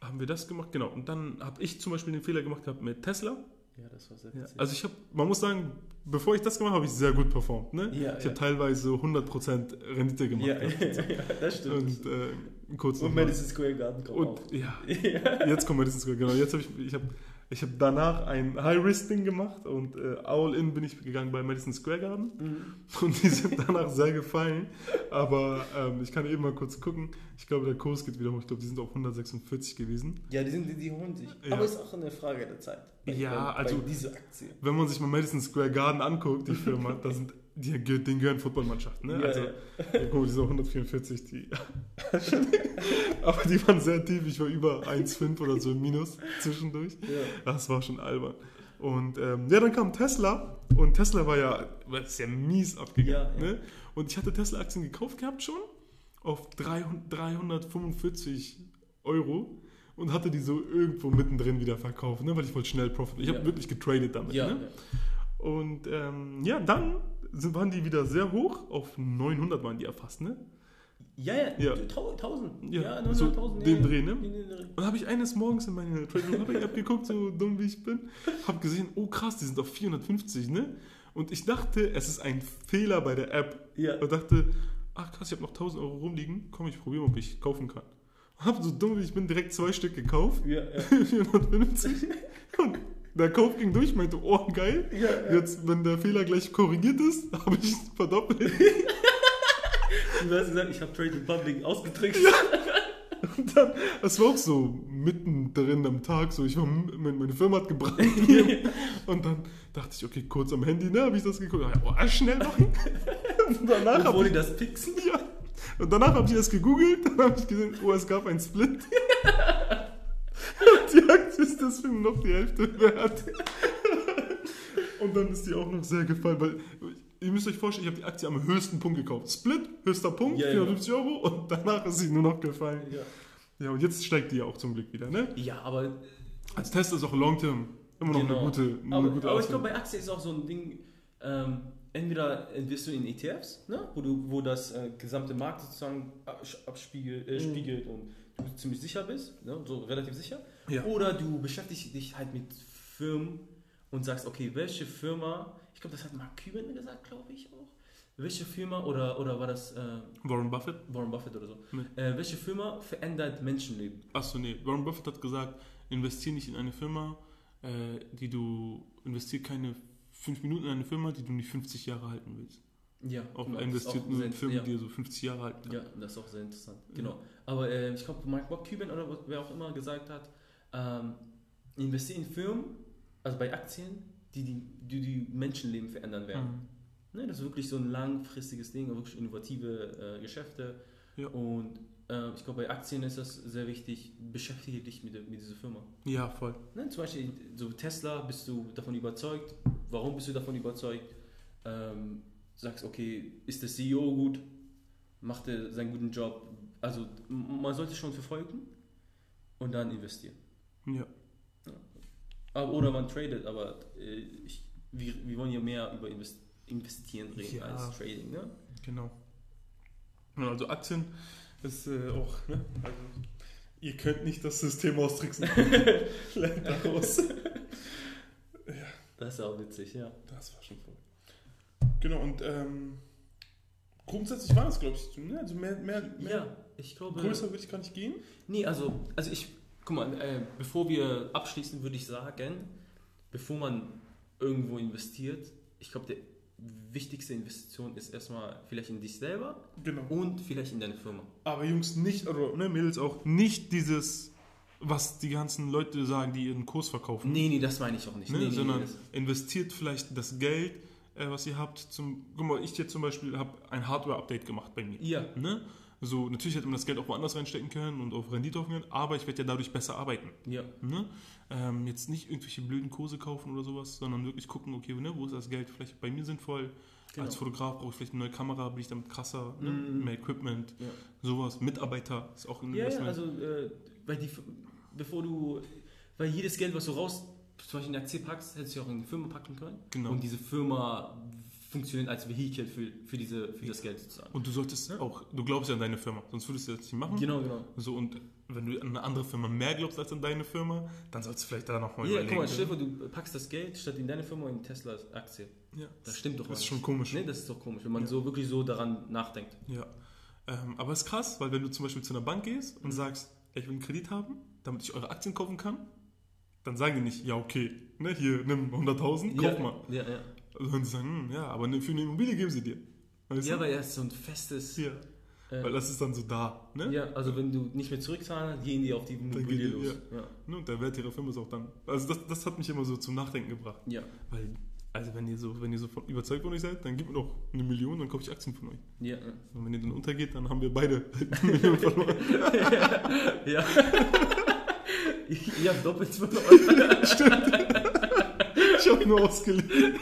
A: haben wir das gemacht, genau. Und dann habe ich zum Beispiel den Fehler gemacht gehabt mit Tesla.
B: Ja, das war sehr
A: Ja, also ich habe, man muss sagen, bevor ich das gemacht habe, habe ich sehr gut performt. Ne?
B: Ja,
A: ich
B: ja.
A: habe teilweise 100% Rendite gemacht.
B: ja,
A: gehabt.
B: ja, das stimmt.
A: Und äh, kurz
B: Und Madison Square Garden kommt
A: und
B: auch.
A: ja, jetzt kommt Madison Square. Genau, jetzt habe ich, ich habe ich hab danach ein High-Risk-Ding gemacht und äh, All-In bin ich gegangen bei Madison Square Garden.
B: Mhm.
A: Und die sind danach sehr gefallen. Aber ähm, ich kann eben mal kurz gucken. Ich glaube, der Kurs geht wieder hoch. Ich glaube, die sind auf 146 gewesen.
B: Ja, die, sind, die, die holen sich.
A: Ja.
B: Aber ist auch eine Frage der Zeit.
A: Ja,
B: bei,
A: also-
B: Bei diese Aktie.
A: Wenn man sich mal Madison Square Garden anguckt, die Firma, da sind, die, denen gehören Footballmannschaften. Ne?
B: Ja,
A: also,
B: ja.
A: guck mal, die sind auf 144. Die, aber die waren sehr tief. Ich war über 1,5 oder so im Minus zwischendurch.
B: Ja.
A: Das war schon albern. Und ähm, ja, dann kam Tesla und Tesla war ja war sehr mies abgegangen.
B: Ja, ja.
A: Ne? Und ich hatte Tesla-Aktien gekauft gehabt schon auf 300, 345 Euro und hatte die so irgendwo mittendrin wieder verkauft, ne? weil ich wollte schnell Profit. Ich
B: Ja.
A: habe wirklich getradet damit.
B: Ja,
A: ne? Und ähm, ja, dann sind, waren die wieder sehr hoch, auf 900 waren die erfasst. Ne?
B: ja, ja,
A: Ja.
B: Tau- 1000.
A: Ja,
B: Ja,
A: so
B: 900.000.
A: den
B: ja,
A: Dreh, ne?
B: Den Dreh.
A: Und habe ich eines Morgens in meine Trade Republic App geguckt, so dumm wie ich bin, habe gesehen, oh krass, die sind auf 450, ne? Und ich dachte, es ist ein Fehler bei der App.
B: Ja.
A: Und dachte, ach krass, ich habe noch 1000 Euro rumliegen, komm, ich probiere mal, ob ich kaufen kann. Habe so dumm wie ich bin direkt zwei Stück gekauft,
B: Ja, ja.
A: 450. Und der Kauf ging durch, meinte, oh geil.
B: Ja, ja.
A: Jetzt, wenn der Fehler gleich korrigiert ist, habe ich verdoppelt.
B: Du hast gesagt, ich habe Trade Republic ausgetrickst.
A: Und dann, es war auch so mittendrin am Tag, so ich war, meine, Firma hat gebrannt. und dann dachte ich, okay, kurz am Handy, ne, habe ich das geguckt. Oh, schnell machen. Und danach habe ich,
B: das fixen.
A: ja, und danach habe ich das gegoogelt, dann habe ich gesehen, oh, es gab einen Split. die Aktie ist deswegen noch die Hälfte wert. und dann ist die auch noch sehr gefallen, weil ihr müsst euch vorstellen, ich habe die Aktie am höchsten Punkt gekauft. Split, höchster Punkt,
B: Ja, ja.
A: 450 Euro und danach ist sie nur noch gefallen.
B: Ja.
A: Ja, und jetzt steigt die ja auch zum Glück wieder, ne?
B: Ja, aber
A: Als Tester ist auch Long-Term immer noch
B: Genau.
A: eine gute, eine
B: aber,
A: gute
B: aber ich glaube, bei Aktien ist auch so ein Ding, ähm, entweder investierst du in ETFs, ne, wo, du, wo das äh, gesamte Markt sozusagen abspiegelt äh,
A: Mhm.
B: und du ziemlich sicher bist, ne, so relativ sicher.
A: Ja.
B: Oder du beschäftigst dich halt mit Firmen und sagst, okay, welche Firma, ich glaube, das hat Mark Cuban gesagt, glaube ich auch. Welche Firma, oder, oder war das äh,
A: Warren Buffett?
B: Warren Buffett oder so,
A: Nee.
B: äh, welche Firma verändert Menschenleben?
A: Achso, nee. Warren Buffett hat gesagt, investier nicht in eine Firma, äh, die du, investier keine 5 Minuten in eine Firma, die du nicht 50 Jahre halten willst.
B: Ja,
A: Auch
B: genau, das ist
A: investiert
B: auch
A: nur in
B: sehr-
A: Firmen,
B: ja.
A: die so 50 Jahre halten.
B: Ja, das ist auch sehr interessant. Genau. Aber äh, ich glaube, Mark Bob Cuban oder wer auch immer gesagt hat, ähm, investiere in Firmen, also bei Aktien, die die, die, die Menschenleben verändern werden.
A: Mhm.
B: Ne, das ist wirklich so ein langfristiges Ding, wirklich innovative äh, Geschäfte.
A: Ja.
B: Und äh, ich glaube, bei Aktien ist das sehr wichtig, beschäftige dich mit, mit dieser Firma.
A: Ja, voll.
B: Ne, zum Beispiel so Tesla, bist du davon überzeugt? Warum bist du davon überzeugt? Ähm, sagst, okay, ist der CEO gut? Macht er seinen guten Job? Also man sollte schon verfolgen und dann investieren.
A: Ja.
B: Aber, oder man tradet, aber äh, ich, wir, wir wollen ja mehr über Invest Investieren reden
A: Ja.
B: als Trading. Ne?
A: Genau. Ja, Also Aktien ist äh, auch, ne? Also, ihr könnt nicht das System austricksen. Lernt daraus.
B: Das ist auch witzig, ja.
A: Das war schon voll. Genau, und ähm, grundsätzlich war das, glaube ich, ne? also mehr, mehr, mehr
B: Ja, ich glaube.
A: größer würde ich gar nicht gehen.
B: Nee, also, also ich, guck mal, äh, bevor wir abschließen, würde ich sagen, bevor man irgendwo investiert, ich glaube, die wichtigste Investition ist erstmal vielleicht in dich selber
A: Genau.
B: und vielleicht in deine Firma.
A: Aber Jungs, nicht, oder ne, Mädels auch, nicht dieses, was die ganzen Leute sagen, die ihren Kurs verkaufen.
B: Nee, nee, das meine ich auch nicht.
A: ne?
B: nee,
A: sondern
B: nee,
A: investiert vielleicht das Geld, äh, was ihr habt. Zum, guck mal, ich jetzt zum Beispiel habe ein Hardware-Update gemacht bei mir.
B: ja,
A: Ne? So, natürlich hätte man das Geld auch woanders reinstecken können und auf Rendite hoffen können, aber ich werde ja dadurch besser arbeiten.
B: ja,
A: Ne? Ähm, jetzt nicht irgendwelche blöden Kurse kaufen oder sowas, sondern wirklich gucken, okay, ne, wo ist das Geld vielleicht bei mir sinnvoll.
B: Genau.
A: Als Fotograf brauche ich vielleicht eine neue Kamera, bin ich damit krasser, ne?
B: Mhm.
A: mehr Equipment,
B: ja.
A: sowas. Mitarbeiter ist auch ein
B: Ja, ja,
A: Investment.
B: also, äh, weil die, bevor du, weil jedes Geld, was du raus, zum Beispiel in eine Aktie packst, hättest du auch in eine Firma packen können.
A: Genau.
B: Und diese Firma funktioniert als Vehikel für, für, diese, für das Geld sozusagen.
A: Und du solltest auch, du glaubst ja an deine Firma, sonst würdest du das nicht machen.
B: Genau, genau.
A: So, und wenn du an eine andere Firma mehr glaubst als an deine Firma, dann sollst du vielleicht da nochmal
B: Ja,
A: überlegen.
B: guck mal, stell dir vor, du packst das Geld statt in deine Firma in Teslas Aktie.
A: ja.
B: Das stimmt doch
A: Das ist schon komisch.
B: Nee, das ist doch komisch, wenn man
A: Ja.
B: so wirklich so daran nachdenkt.
A: Ja. Ähm, aber es ist krass, weil wenn du zum Beispiel zu einer Bank gehst und
B: Mhm.
A: sagst, ich will einen Kredit haben, damit ich eure Aktien kaufen kann, dann sagen die nicht, ja, okay, ne, hier, nimm 100.000, kauf
B: ja,
A: mal.
B: Ja, ja.
A: Sondern sie sagen, hm, ja, aber ne- für eine Immobilie geben sie dir. Weißt
B: ja,
A: du?
B: weil er ist so ein festes.
A: ja,
B: äh,
A: weil das ist dann so da. Ne?
B: ja, also wenn du nicht mehr zurückzahlen, gehen die auf die Immobilie
A: die-
B: los. Ja.
A: Ne, Und der Wert ihrer Firma ist auch dann. Also das, das hat mich immer so zum Nachdenken gebracht.
B: Ja.
A: Weil, also wenn ihr so, wenn ihr so von, überzeugt von euch seid, dann gebt mir doch eine Million, dann kaufe ich Aktien von euch.
B: Ja.
A: Und wenn ihr dann untergeht, dann haben wir beide halt eine Million verloren.
B: ja. Ihr habt doppelt verloren.
A: Ich habe nur ausgeliehen.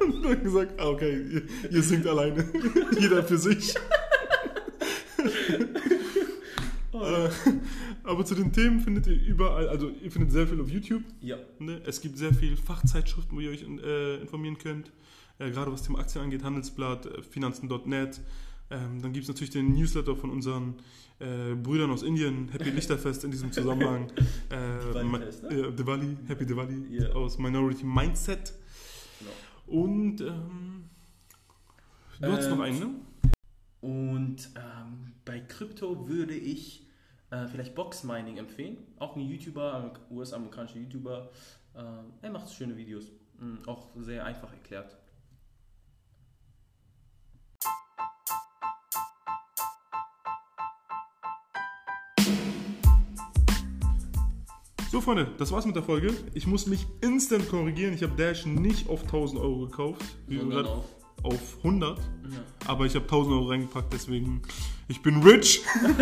A: Und dann gesagt, ah, okay, ihr, ihr singt alleine. Jeder für sich. Äh, Aber zu den Themen findet ihr überall, also ihr findet sehr viel auf YouTube.
B: Ja.
A: Ne? Es gibt sehr viel Fachzeitschriften, wo ihr euch äh, informieren könnt. Äh, gerade was Thema Aktien angeht, Handelsblatt, äh, Finanzen.net. Ähm, dann gibt es natürlich den Newsletter von unseren äh, Brüdern aus Indien, Happy Lichterfest in diesem Zusammenhang. Äh,
B: Diwali ne?
A: äh, Diwali, Happy Diwali
B: Ja.
A: aus Minority Mindset.
B: Genau.
A: Und ähm, du hast
B: Ähm,
A: noch einen, ne?
B: Und ähm, bei Krypto würde ich äh, vielleicht Box Mining empfehlen. Auch ein YouTuber, ein US-amerikanischer YouTuber. Ähm, er macht schöne Videos. Mhm, auch sehr einfach erklärt.
A: So, Freunde, das war's mit der Folge. Ich muss mich instant korrigieren. Ich habe Dash nicht auf 1000 Euro gekauft, wie
B: Sondern
A: gesagt,
B: auf.
A: auf 100.
B: Ja.
A: Aber ich habe 1000 Euro reingepackt, deswegen ich bin rich.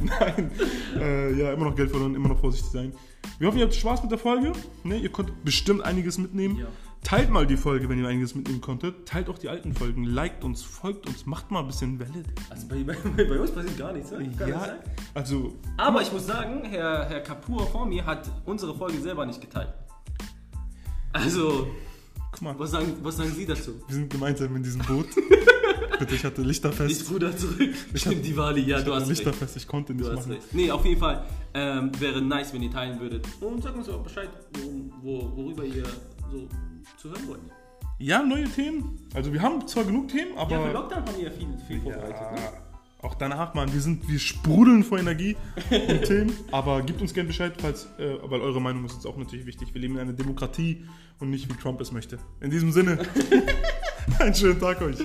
A: Nein, äh, ja, immer noch Geld verloren, immer noch vorsichtig sein. Wir hoffen, ihr habt Spaß mit der Folge. Ne? Ihr konntet bestimmt einiges mitnehmen.
B: Ja.
A: Teilt mal die Folge, wenn ihr einiges mitnehmen konntet. Teilt auch die alten Folgen. Liked uns, folgt uns, macht mal ein bisschen Welle.
B: Also bei, bei, bei uns passiert gar nichts, ne? Kann
A: Ja, also
B: Aber ich muss sagen, Herr, Herr Kapur vor mir hat unsere Folge selber nicht geteilt. Also,
A: guck mal,
B: was sagen, was sagen Sie dazu?
A: wir sind gemeinsam in diesem Boot. Bitte, ich hatte Lichterfest.
B: Ich ruder zurück. Stimmt, Diwali, ja,
A: ich
B: du hast recht.
A: Lichterfest, ich konnte nicht
B: Du
A: machen.
B: recht. Nee, auf jeden Fall ähm, wäre nice, wenn ihr teilen würdet. Und sagt uns auch Bescheid, worum, wo, worüber ihr so zu hören wollt.
A: Ja, neue Themen. Also wir haben zwar genug Themen, aber
B: Ja, für Lockdown haben wir ja viel, viel vorbereitet. Ne?
A: Ja, auch danach, Mann, wir sind, wir sprudeln vor Energie und Themen. Aber gebt uns gerne Bescheid, falls, äh, weil eure Meinung ist uns auch natürlich wichtig. Wir leben in einer Demokratie und nicht wie Trump es möchte. In diesem Sinne, einen schönen Tag euch.